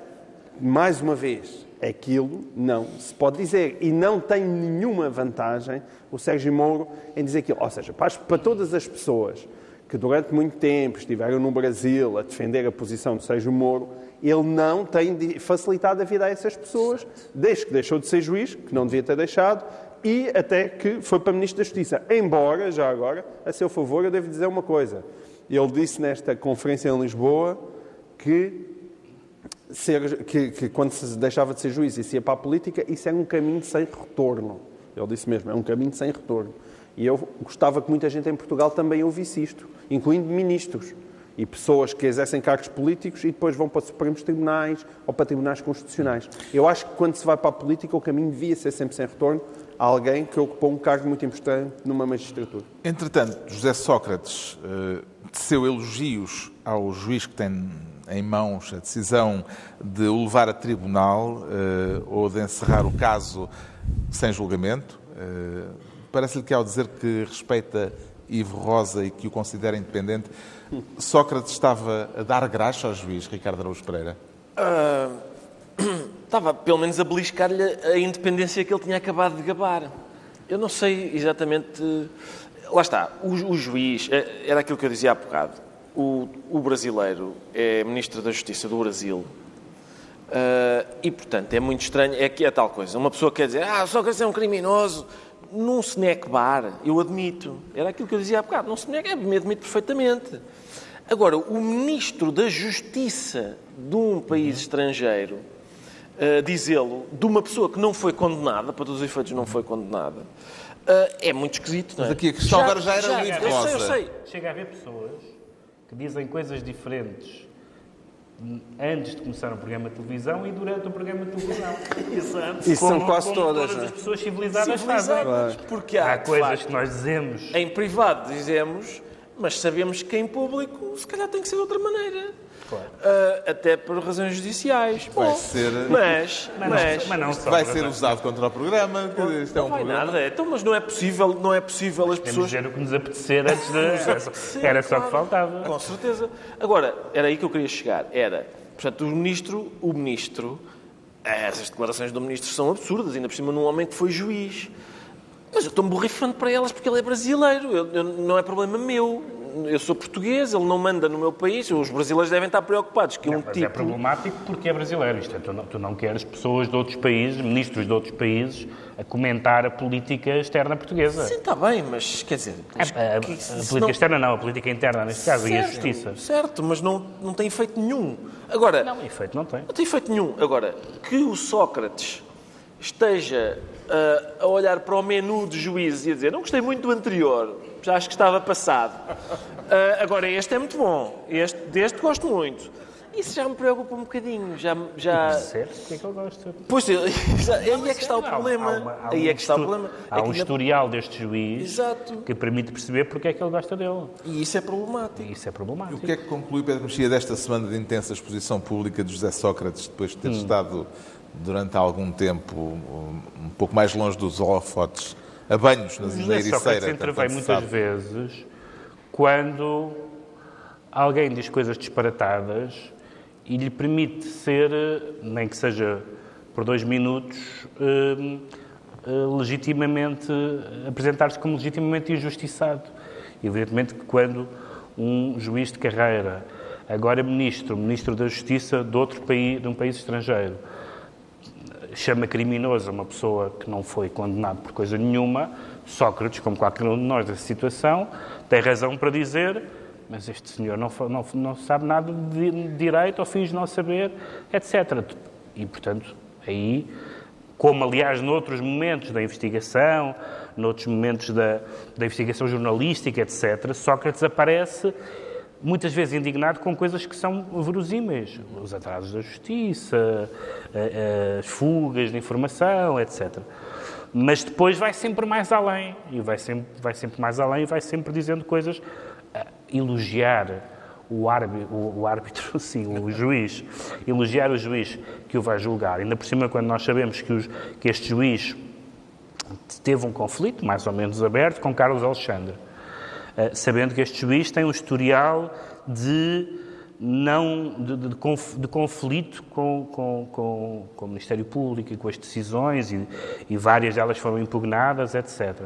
mais uma vez, aquilo não se pode dizer. E não tem nenhuma vantagem o Sérgio Moro em dizer aquilo. Ou seja, para, todas as pessoas que durante muito tempo estiveram no Brasil a defender a posição de Sérgio Moro, ele não tem facilitado a vida a essas pessoas, desde que deixou de ser juiz, que não devia ter deixado, e até que foi para Ministro da Justiça. Embora, já agora, a seu favor, eu devo dizer uma coisa. Ele disse nesta conferência em Lisboa que, ser, que, que quando se deixava de ser juiz e se ia para a política, isso era um caminho sem retorno. Ele disse mesmo, é um caminho sem retorno. E eu gostava que muita gente em Portugal também ouvisse isto, incluindo ministros e pessoas que exercem cargos políticos e depois vão para Supremos Tribunais ou para Tribunais Constitucionais. Eu acho que quando se vai para a política o caminho devia ser sempre sem retorno a alguém que ocupou um cargo muito importante numa magistratura. Entretanto, José Sócrates uh, teceu elogios ao juiz que tem em mãos a decisão de o levar a tribunal uh, ou de encerrar o caso sem julgamento. Uh, Parece-lhe que, ao dizer que respeita Ivo Rosa e que o considera independente, Sócrates estava a dar graxa ao juiz Ricardo Araújo Pereira? Uh, estava, pelo menos, a beliscar-lhe a independência que ele tinha acabado de gabar. Eu não sei exatamente. Lá está, o, o juiz, era aquilo que eu dizia há bocado. O, o brasileiro é Ministro da Justiça do Brasil Uh, e, portanto, é muito estranho. É que é tal coisa. Uma pessoa quer dizer, ah, Sócrates é um criminoso. Num snack bar, eu admito. Era aquilo que eu dizia há bocado. Num snack, é, me admito perfeitamente. Agora, o ministro da Justiça de um país estrangeiro uh, dizê-lo de uma pessoa que não foi condenada, para todos os efeitos não foi condenada, uh, é muito esquisito, não é? Mas aqui a questão agora já era já, eu sei, eu sei. Chega a haver pessoas que dizem coisas diferentes antes de começar um programa de televisão e durante o programa de televisão. Exato. Isso são quase como todas. Todas é? as pessoas civilizadas, civilizadas fazem. Porque há, há coisas facto, que nós dizemos. Em privado dizemos, mas sabemos que em público se calhar tem que ser de outra maneira. Claro. Uh, até por razões judiciais. Vai Bom, ser. Mas, mas, mas, mas não vai ser usado contra o programa. Isto é um não vai programa. nada. Então, mas não é possível, não é possível as pessoas. Temos o que nos apetecer antes de. Era só que faltava. Com certeza. Agora, era aí que eu queria chegar. Era, portanto, o ministro, o ministro. Essas declarações do ministro são absurdas, ainda por cima num homem que foi juiz. Mas eu estou-me borrifando para elas porque ele é brasileiro. Eu, eu, não é problema meu eu sou português, ele não manda no meu país, os brasileiros devem estar preocupados que não, um mas tipo... é problemático porque é brasileiro. Isto é, tu, não, tu não queres pessoas de outros países, ministros de outros países, a comentar a política externa portuguesa. Sim, está bem, mas quer dizer... Mas, a, a, a, política não... externa não, a política interna neste caso, certo, e a justiça. Certo, mas não, não tem efeito nenhum. Agora... Não, efeito não tem. Não tem efeito nenhum. Agora, que o Sócrates esteja uh, a olhar para o menu de juízes e a dizer não gostei muito do anterior, já acho que estava passado. Uh, agora, este é muito bom, este, deste gosto muito. Isso já me preocupa um bocadinho. Já, já... Percebes porque é que eu gosto? Pois, aí é que está o problema. Há, uma, há aí é que está o problema. Há é um historial deste juiz Exato. que permite perceber porque é que ele gosta dele. E isso é problemático. E isso é problemático. E o que é que conclui Pedro Mexia desta semana de intensa exposição pública de José Sócrates, depois de ter hum. estado durante algum tempo um pouco mais longe dos holofotes, a banhos nas Ilhas Ericeira. Intervém muitas sabe. vezes quando alguém diz coisas disparatadas e lhe permite ser, nem que seja por dois minutos, eh, eh, legitimamente, apresentar-se como legitimamente injustiçado. Evidentemente que quando um juiz de carreira, agora ministro, ministro da Justiça de outro país, de um país estrangeiro, chama criminoso uma pessoa que não foi condenado por coisa nenhuma, Sócrates, como qualquer um de nós nessa situação, tem razão para dizer mas este senhor não, não, não sabe nada de direito ou finge não saber, etc. E, portanto, aí, como aliás noutros momentos da investigação, noutros momentos da, da investigação jornalística, etc., Sócrates aparece muitas vezes indignado com coisas que são verosímeis. Os atrasos da justiça, as fugas de informação, etc. Mas depois vai sempre mais além, e vai sempre, vai sempre mais além e vai sempre dizendo coisas, elogiar o árbitro, o árbitro, sim, o juiz, elogiar o juiz que o vai julgar. Ainda por cima, quando nós sabemos que, os, que este juiz teve um conflito, mais ou menos aberto, com Carlos Alexandre, sabendo que este juiz tem um historial de não de, de, de conflito com, com, com, com, o Ministério Público e com as decisões e, e várias delas foram impugnadas, etc.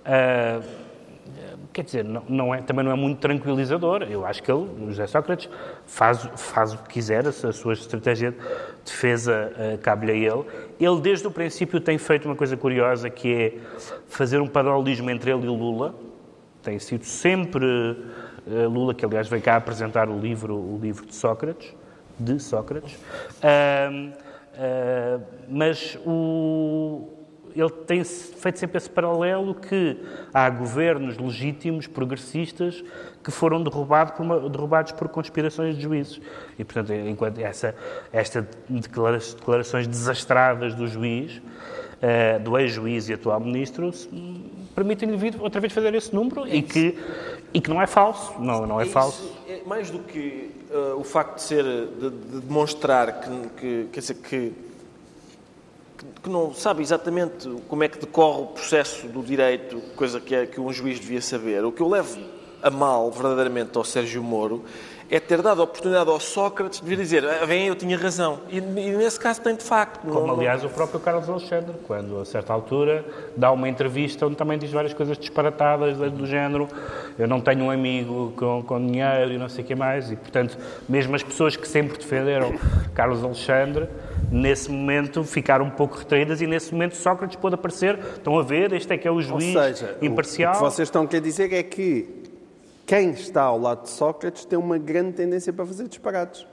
Uh, quer dizer, não, não é, também não é muito tranquilizador. Eu acho que ele, José Sócrates, faz, faz o que quiser, a sua estratégia de defesa uh, cabe-lhe a ele. Ele, desde o princípio, tem feito uma coisa curiosa, que é fazer um paralelismo entre ele e Lula. Tem sido sempre uh, Lula, que aliás veio cá apresentar o livro, o livro de Sócrates, de Sócrates. Uh, mas o, ele tem feito sempre esse paralelo que há governos legítimos, progressistas, que foram derrubados por, uma, derrubados por conspirações de juízes. E, portanto, enquanto essa, esta declarações desastradas do juiz, uh, do ex-juiz e atual ministro, permitem-lhe vir outra vez fazer esse número e que, e que não é falso. Não, não é, é falso. é mais do que uh, o facto de ser, de, de demonstrar que, que, quer dizer, que que não sabe exatamente como é que decorre o processo do direito, coisa que, é, que um juiz devia saber. O que eu levo a mal, verdadeiramente, ao Sérgio Moro é ter dado a oportunidade ao Sócrates de vir dizer ah, vem, eu tinha razão. E, e, nesse caso tem de facto. Como, não, aliás, não... o próprio Carlos Alexandre, quando, a certa altura, dá uma entrevista onde também diz várias coisas disparatadas do género eu não tenho um amigo com, com dinheiro e não sei o que mais. E, portanto, mesmo as pessoas que sempre defenderam Carlos Alexandre nesse momento ficaram um pouco retraídas e nesse momento Sócrates pode aparecer, estão a ver, este é que é o juiz Ou seja, imparcial. O que vocês estão a querer dizer é que quem está ao lado de Sócrates tem uma grande tendência para fazer disparates.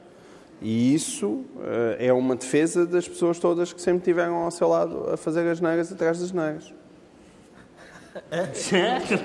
E isso uh, é uma defesa das pessoas todas que sempre tiveram ao seu lado a fazer as negras atrás das negras.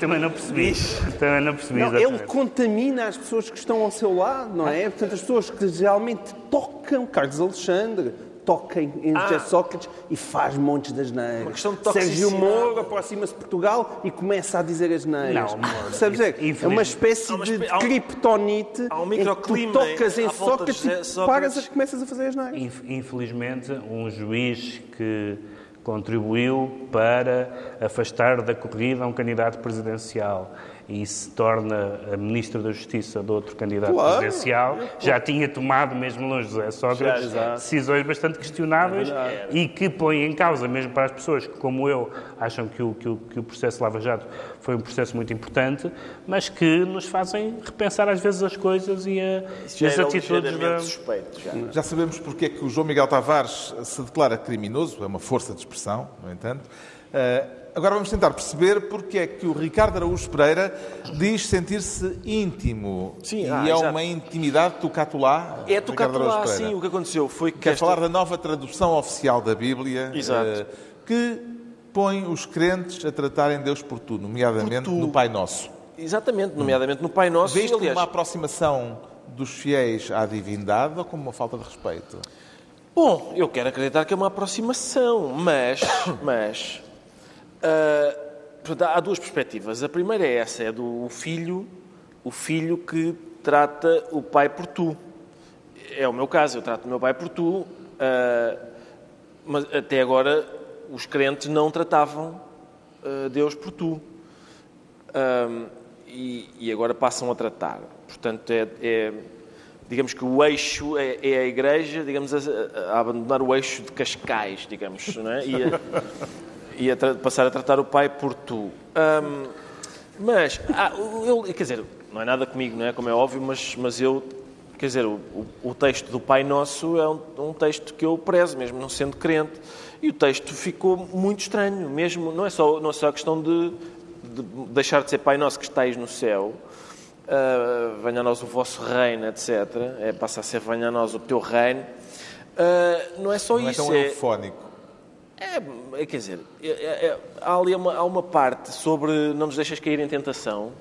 Também não percebi. Também não percebi. Não, ele contamina as pessoas que estão ao seu lado, não é? Portanto, as pessoas que geralmente tocam Carlos Alexandre, toca em ah. Sócrates e faz montes das neiras. Sérgio Moro aproxima-se de Portugal e começa a dizer as neiras. Não, amor. Sabes dizer? É uma espécie uma de criptonite um em que tu tocas em Sócrates, Sócrates e paras e começas a fazer as neiras. Infelizmente, um juiz que contribuiu para afastar da corrida um candidato presidencial e se torna a Ministra da Justiça de outro candidato claro. presidencial, já tinha tomado, mesmo longe de José Sócrates, já, decisões bastante questionáveis é e que põem em causa, mesmo para as pessoas que, como eu, acham que o, que o, que o processo Lava Jato foi um processo muito importante, mas que nos fazem repensar às vezes as coisas e, a, as atitudes da... Suspeito, já. já sabemos porque é que o João Miguel Tavares se declara criminoso, é uma força de expressão, no entanto. Uh, Agora vamos tentar perceber porque é que o Ricardo Araújo Pereira diz sentir-se íntimo. Sim, e ah, é exato. uma intimidade lá. É lá, sim. O que aconteceu foi que. Quer esta... falar da nova tradução oficial da Bíblia, exato. Uh, que põe os crentes a tratarem Deus por tu, nomeadamente por tu. no Pai Nosso. Exatamente, nomeadamente no Pai Nosso. Vês como uma aproximação dos fiéis à divindade ou como uma falta de respeito? Bom, eu quero acreditar que é uma aproximação, mas, mas Uh, há duas perspectivas. A primeira é essa, é do filho, o filho que trata o pai por tu. É o meu caso, eu trato o meu pai por tu, uh, mas até agora os crentes não tratavam uh, Deus por tu. E, e, agora passam a tratar. Portanto, é, é digamos que o eixo é, é a igreja, digamos, a, a, abandonar o eixo de Cascais, digamos, não é? e, a, e a passar a tratar o pai por tu. Um, mas, ah, eu, quer dizer, não é nada comigo, não é? Como é óbvio, mas, mas eu, quer dizer, o, o texto do Pai Nosso é um, um, texto que eu prezo, mesmo não sendo crente. E o texto ficou muito estranho, mesmo, não é só, não é só a questão de, de deixar de ser Pai Nosso que estáis no céu, uh, venha a nós o vosso reino, etc. É, passa a ser venha a nós o teu reino. Uh, não é só não isso. Não é tão eufónico. É, é, quer dizer, é, é, é, há ali uma, há uma parte sobre não nos deixas cair em tentação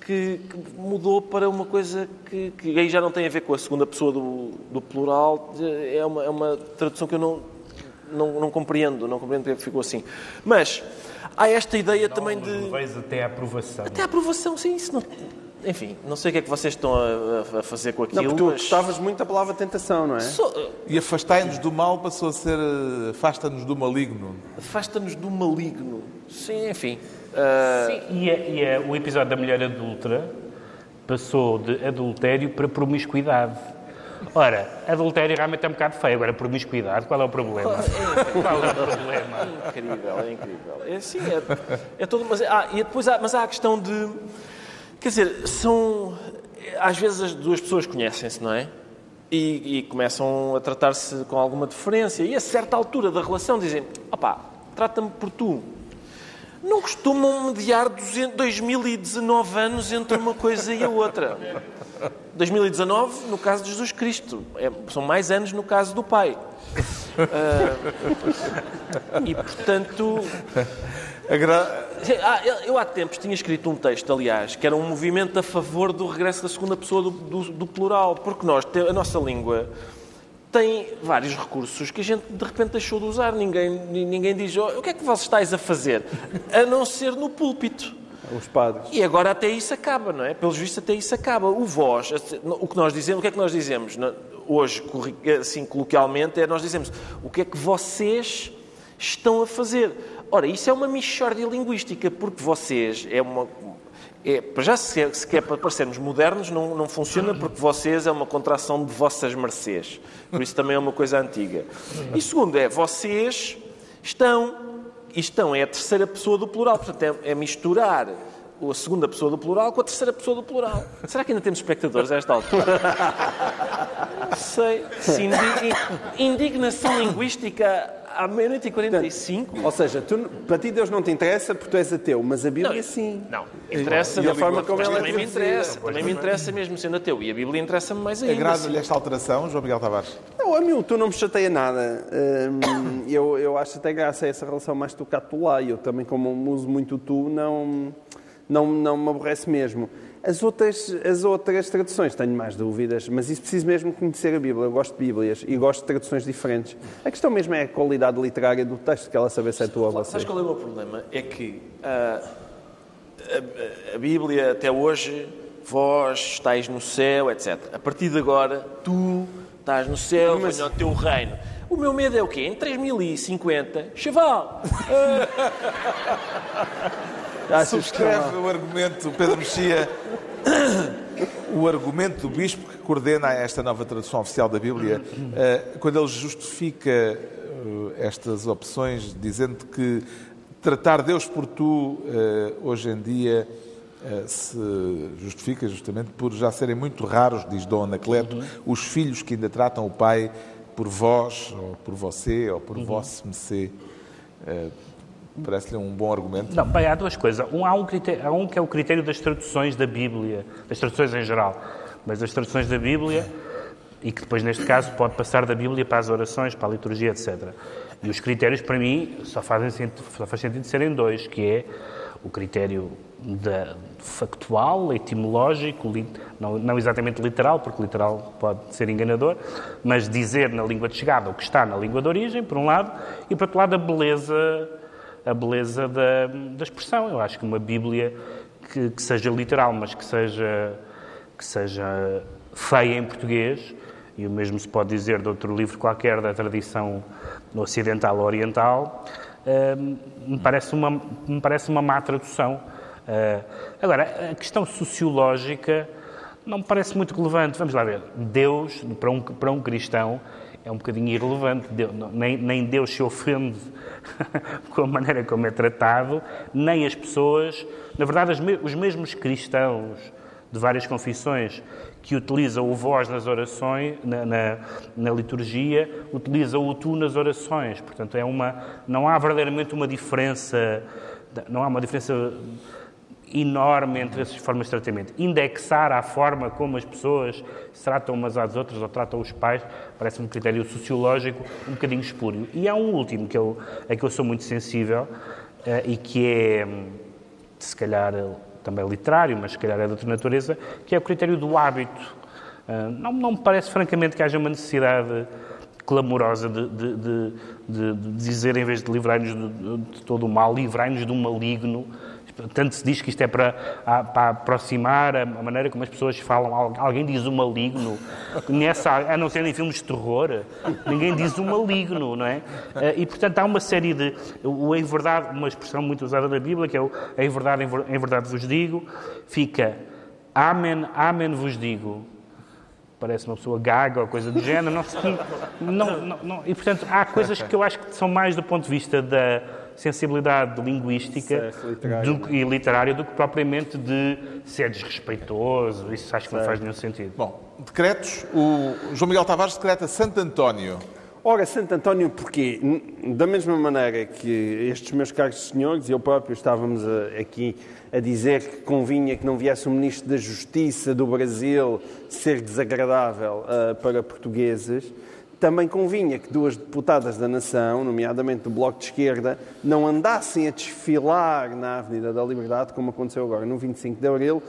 que, que mudou para uma coisa que, que, aí já não tem a ver com a segunda pessoa do, do plural. É uma, é uma tradução que eu não, não, não compreendo, não compreendo porque ficou assim. Mas há esta ideia não, também de. até a aprovação. Até a aprovação, sim, isso não enfim, não sei o que é que vocês estão a, a fazer com aquilo. Não, porque tu mas... gostavas muito da palavra tentação, não é? So... E afastai-nos do mal passou a ser eh, afasta-nos do maligno. Afasta-nos do maligno. Sim, enfim. Uh... Sim, e, a, e a, o episódio da mulher adulta passou de adultério para promiscuidade. Ora, adultério realmente é um bocado feio, agora promiscuidade, qual é o problema? É, qual é o problema? É incrível, é incrível. É, sim, é, é todo, mas, ah, e depois há, mas há a questão de Quer dizer, são. Às vezes as duas pessoas conhecem-se, não é? E, e começam a tratar-se com alguma diferença. E a certa altura da relação dizem: opá, trata-me por tu. Não costumam mediar 2019 anos entre uma coisa e a outra. 2019 no caso de Jesus Cristo. É, são mais anos no caso do Pai. Uh, e portanto. Gra... Ah, eu há tempos tinha escrito um texto, aliás, que era um movimento a favor do regresso da segunda pessoa do, do, do plural, porque nós, a nossa língua tem vários recursos que a gente de repente deixou de usar. Ninguém, ninguém diz oh, o que é que vós estáis a fazer, a não ser no púlpito. Os padres. E agora até isso acaba, não é? Pelos vistos até isso acaba. O vós, o que nós dizemos, o que é que nós dizemos hoje, assim coloquialmente, é nós dizemos o que é que vocês estão a fazer. Ora, isso é uma mixórdia linguística, porque vocês é uma. É, para já, se, se quer para parecermos modernos, não, não funciona porque vocês é uma contração de vossas mercês. Por isso também é uma coisa antiga. E segundo é, vocês estão. Estão é a terceira pessoa do plural. Portanto, é, é misturar a segunda pessoa do plural com a terceira pessoa do plural. Será que ainda temos espectadores a esta altura? Não sei. Sim, indignação linguística à meia-noite e 45. Ou seja, tu, para ti Deus não te interessa porque tu és ateu, mas a Bíblia não, sim. Não, interessa-me. a forma como ela também me interessa. Também me interessa mesmo sendo ateu. E a Bíblia interessa-me mais ainda. Agrada-lhe esta alteração, João Miguel Tavares? Não, a mim tu não me chateia nada. Hum, eu, eu acho até graça a essa relação mais tu cá tu lá. Eu também, como uso muito tu, não, não, não me aborrece mesmo. As outras, as outras traduções tenho mais dúvidas, mas isso preciso mesmo conhecer a Bíblia. Eu gosto de Bíblias e gosto de traduções diferentes. A questão mesmo é a qualidade literária do texto, que ela saber se é tua ou você. Sabes qual é o meu problema? É que uh, a, a, Bíblia até hoje, vós estáis no céu, etc. A partir de agora, tu estás no céu, mas... venha o teu reino. O meu medo é o quê? Em 3050, chaval! Subscreve o argumento, Pedro Mexia, o argumento do bispo que coordena esta nova tradução oficial da Bíblia, eh, quando ele justifica eh, estas opções, dizendo que tratar Deus por tu, eh, hoje em dia, se justifica justamente por já serem muito raros, diz Dom Anacleto, uhum. os filhos que ainda tratam o pai por vós, ou por você, ou por uhum. vosso mecê. Parece-lhe um bom argumento? Não, bem, há duas coisas. Um, há, um critério, há um que é o critério das traduções da Bíblia, das traduções em geral, mas das traduções da Bíblia, e que depois, neste caso, pode passar da Bíblia para as orações, para a liturgia, etc. E os critérios, para mim, só, fazem, só faz sentido serem dois, que é o critério da, factual, etimológico, li, não, não, exatamente literal, porque literal pode ser enganador, mas dizer na língua de chegada o que está na língua de origem, por um lado, e por outro lado a beleza a beleza da, da expressão. Eu acho que uma Bíblia que, que, seja literal, mas que seja, que seja feia em português, e o mesmo se pode dizer de outro livro qualquer da tradição ocidental ou oriental, uh, me, parece uma, me parece uma má tradução. Uh, agora, a questão sociológica não me parece muito relevante. Vamos lá ver. Deus, para um, para um cristão, é um bocadinho irrelevante. Deus, nem, nem Deus se ofende com a maneira como é tratado, nem as pessoas. Na verdade, os mesmos cristãos de várias confissões que utilizam o vós nas orações, na, na, na, liturgia, utilizam o tu nas orações. Portanto, é uma, não há verdadeiramente uma diferença, não há uma diferença enorme entre essas formas de tratamento. Indexar a forma como as pessoas se tratam umas às outras ou tratam os pais parece-me um critério sociológico um bocadinho espúrio. E há um último que eu, a que eu sou muito sensível uh, e que é, se calhar, também literário, mas se calhar é de outra natureza, que é o critério do hábito. Uh, não, não me parece, francamente, que haja uma necessidade clamorosa de, de, de, de dizer, em vez de livrar-nos de, todo o mal, livrai-nos de um maligno tanto se diz que isto é para, para aproximar a maneira como as pessoas falam. Alguém diz o maligno. Nessa, a não ser em filmes de terror, ninguém diz o maligno, não é? Eh, e, portanto, há uma série de... O em verdade, uma expressão muito usada na Bíblia, que é o em verdade, em verdade vos digo, fica Amém, Amém vos digo parece uma pessoa gaga ou coisa do género. Não, não, não, e, portanto, há coisas que eu acho que são mais do ponto de vista da sensibilidade linguística literário, do, e literária do que propriamente de ser desrespeitoso. Isso acho que não faz nenhum sentido. Bom, decretos. O João Miguel Tavares decreta Santo António. Ora, Santo António, porquê? Da mesma maneira que estes meus caros senhores e eu próprio estávamos a, aqui a dizer que convinha que não viesse o Ministro da Justiça do Brasil ser desagradável uh, para portugueses, também convinha que duas deputadas da Nação, nomeadamente do Bloco de Esquerda, não andassem a desfilar na Avenida da Liberdade, como aconteceu agora no 25 de Abril,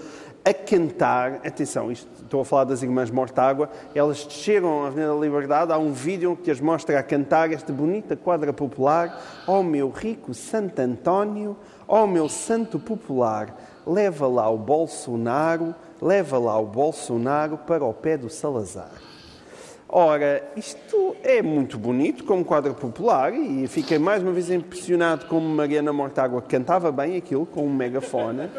a cantar, atenção, isto, estou a falar das Irmãs Mortágua, elas desceram à Avenida da Liberdade, há um vídeo que as mostra a cantar esta bonita quadra popular, ó oh, meu rico Santo António, ó oh, meu santo popular, leva lá o Bolsonaro, leva lá o Bolsonaro para o pé do Salazar. Ora, isto é muito bonito como quadro popular e fiquei mais uma vez impressionado como Mariana Mortágua cantava bem aquilo com um megafone,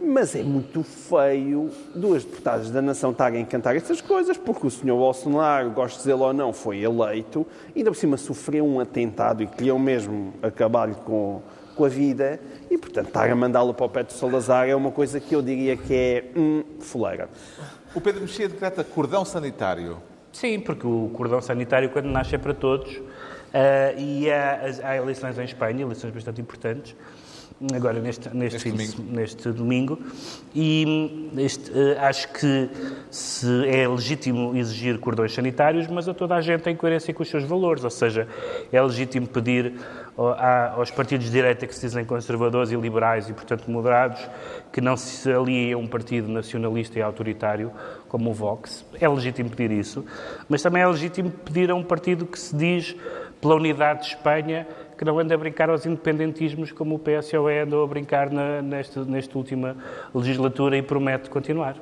mas é muito feio duas deputadas da nação estarem a cantar estas coisas porque o senhor Bolsonaro, gosto de dizê-lo ou não, foi eleito e ainda por cima sofreu um atentado e queriam mesmo acabar com, com a vida e, portanto, estar a mandá-lo para o pé Salazar é uma coisa que eu diria que é um foleira. O Pedro Mexia decreta cordão sanitário Sim, porque o cordão sanitário, quando nasce, é para todos. Uh, e há, há, eleições em Espanha, eleições bastante importantes, agora neste, neste, domingo. neste domingo. E este, uh, acho que se é legítimo exigir cordões sanitários, mas a toda a gente em coerência com os seus valores. Ou seja, é legítimo pedir aos partidos de direita que se dizem conservadores e liberais e, portanto, moderados, que não se aliem a um partido nacionalista e autoritário como o Vox. É legítimo pedir isso, mas também é legítimo pedir a um partido que se diz pela unidade de Espanha que não anda a brincar aos independentismos como o PSOE andou a brincar na, nesta, nesta última legislatura e promete continuar.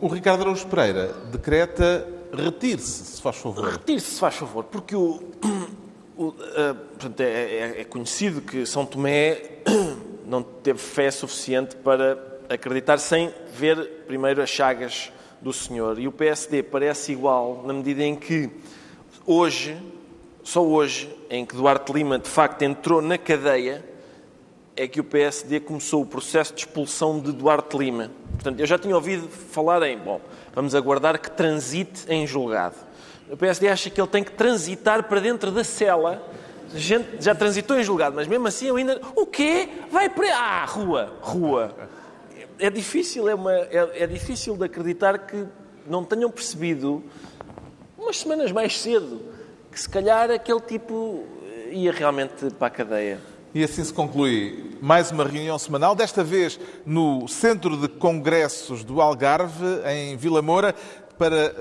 O Ricardo Araújo Pereira decreta retire-se, se faz favor. Retire-se, se faz favor, porque o, o, uh, portanto, é, é, é, conhecido que São Tomé não teve fé suficiente para acreditar sem ver primeiro as chagas do Senhor. E o PSD parece igual na medida em que hoje, só hoje, em que Duarte Lima de facto entrou na cadeia, é que o PSD começou o processo de expulsão de Duarte Lima. Portanto, eu já tinha ouvido falar em, bom, vamos aguardar que transite em julgado. O PSD acha que ele tem que transitar para dentro da cela. Gente já transitou em julgado, mas mesmo assim eu ainda. O quê? Vai para. Ah, rua! Rua! É difícil, é, uma, é, é difícil de acreditar que não tenham percebido umas semanas mais cedo que se calhar aquele tipo ia realmente para a cadeia. E assim se conclui mais uma reunião semanal, desta vez no Centro de Congressos do Algarve, em Vila Moura para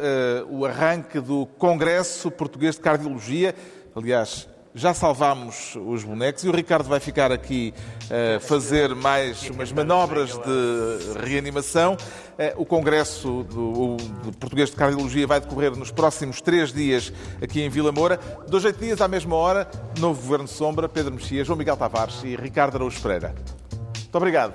uh, o arranque do Congresso Português de Cardiologia. Aliás, já salvámos os bonecos e o Ricardo vai ficar aqui a uh, fazer mais umas manobras de reanimação. Uh, o Congresso do, do Português de Cardiologia vai decorrer nos próximos três dias aqui em Vila Moura. Dois, oito dias, à mesma hora, novo Governo Sombra, Pedro Mexia, João Miguel Tavares e Ricardo Araújo Pereira. Muito obrigado.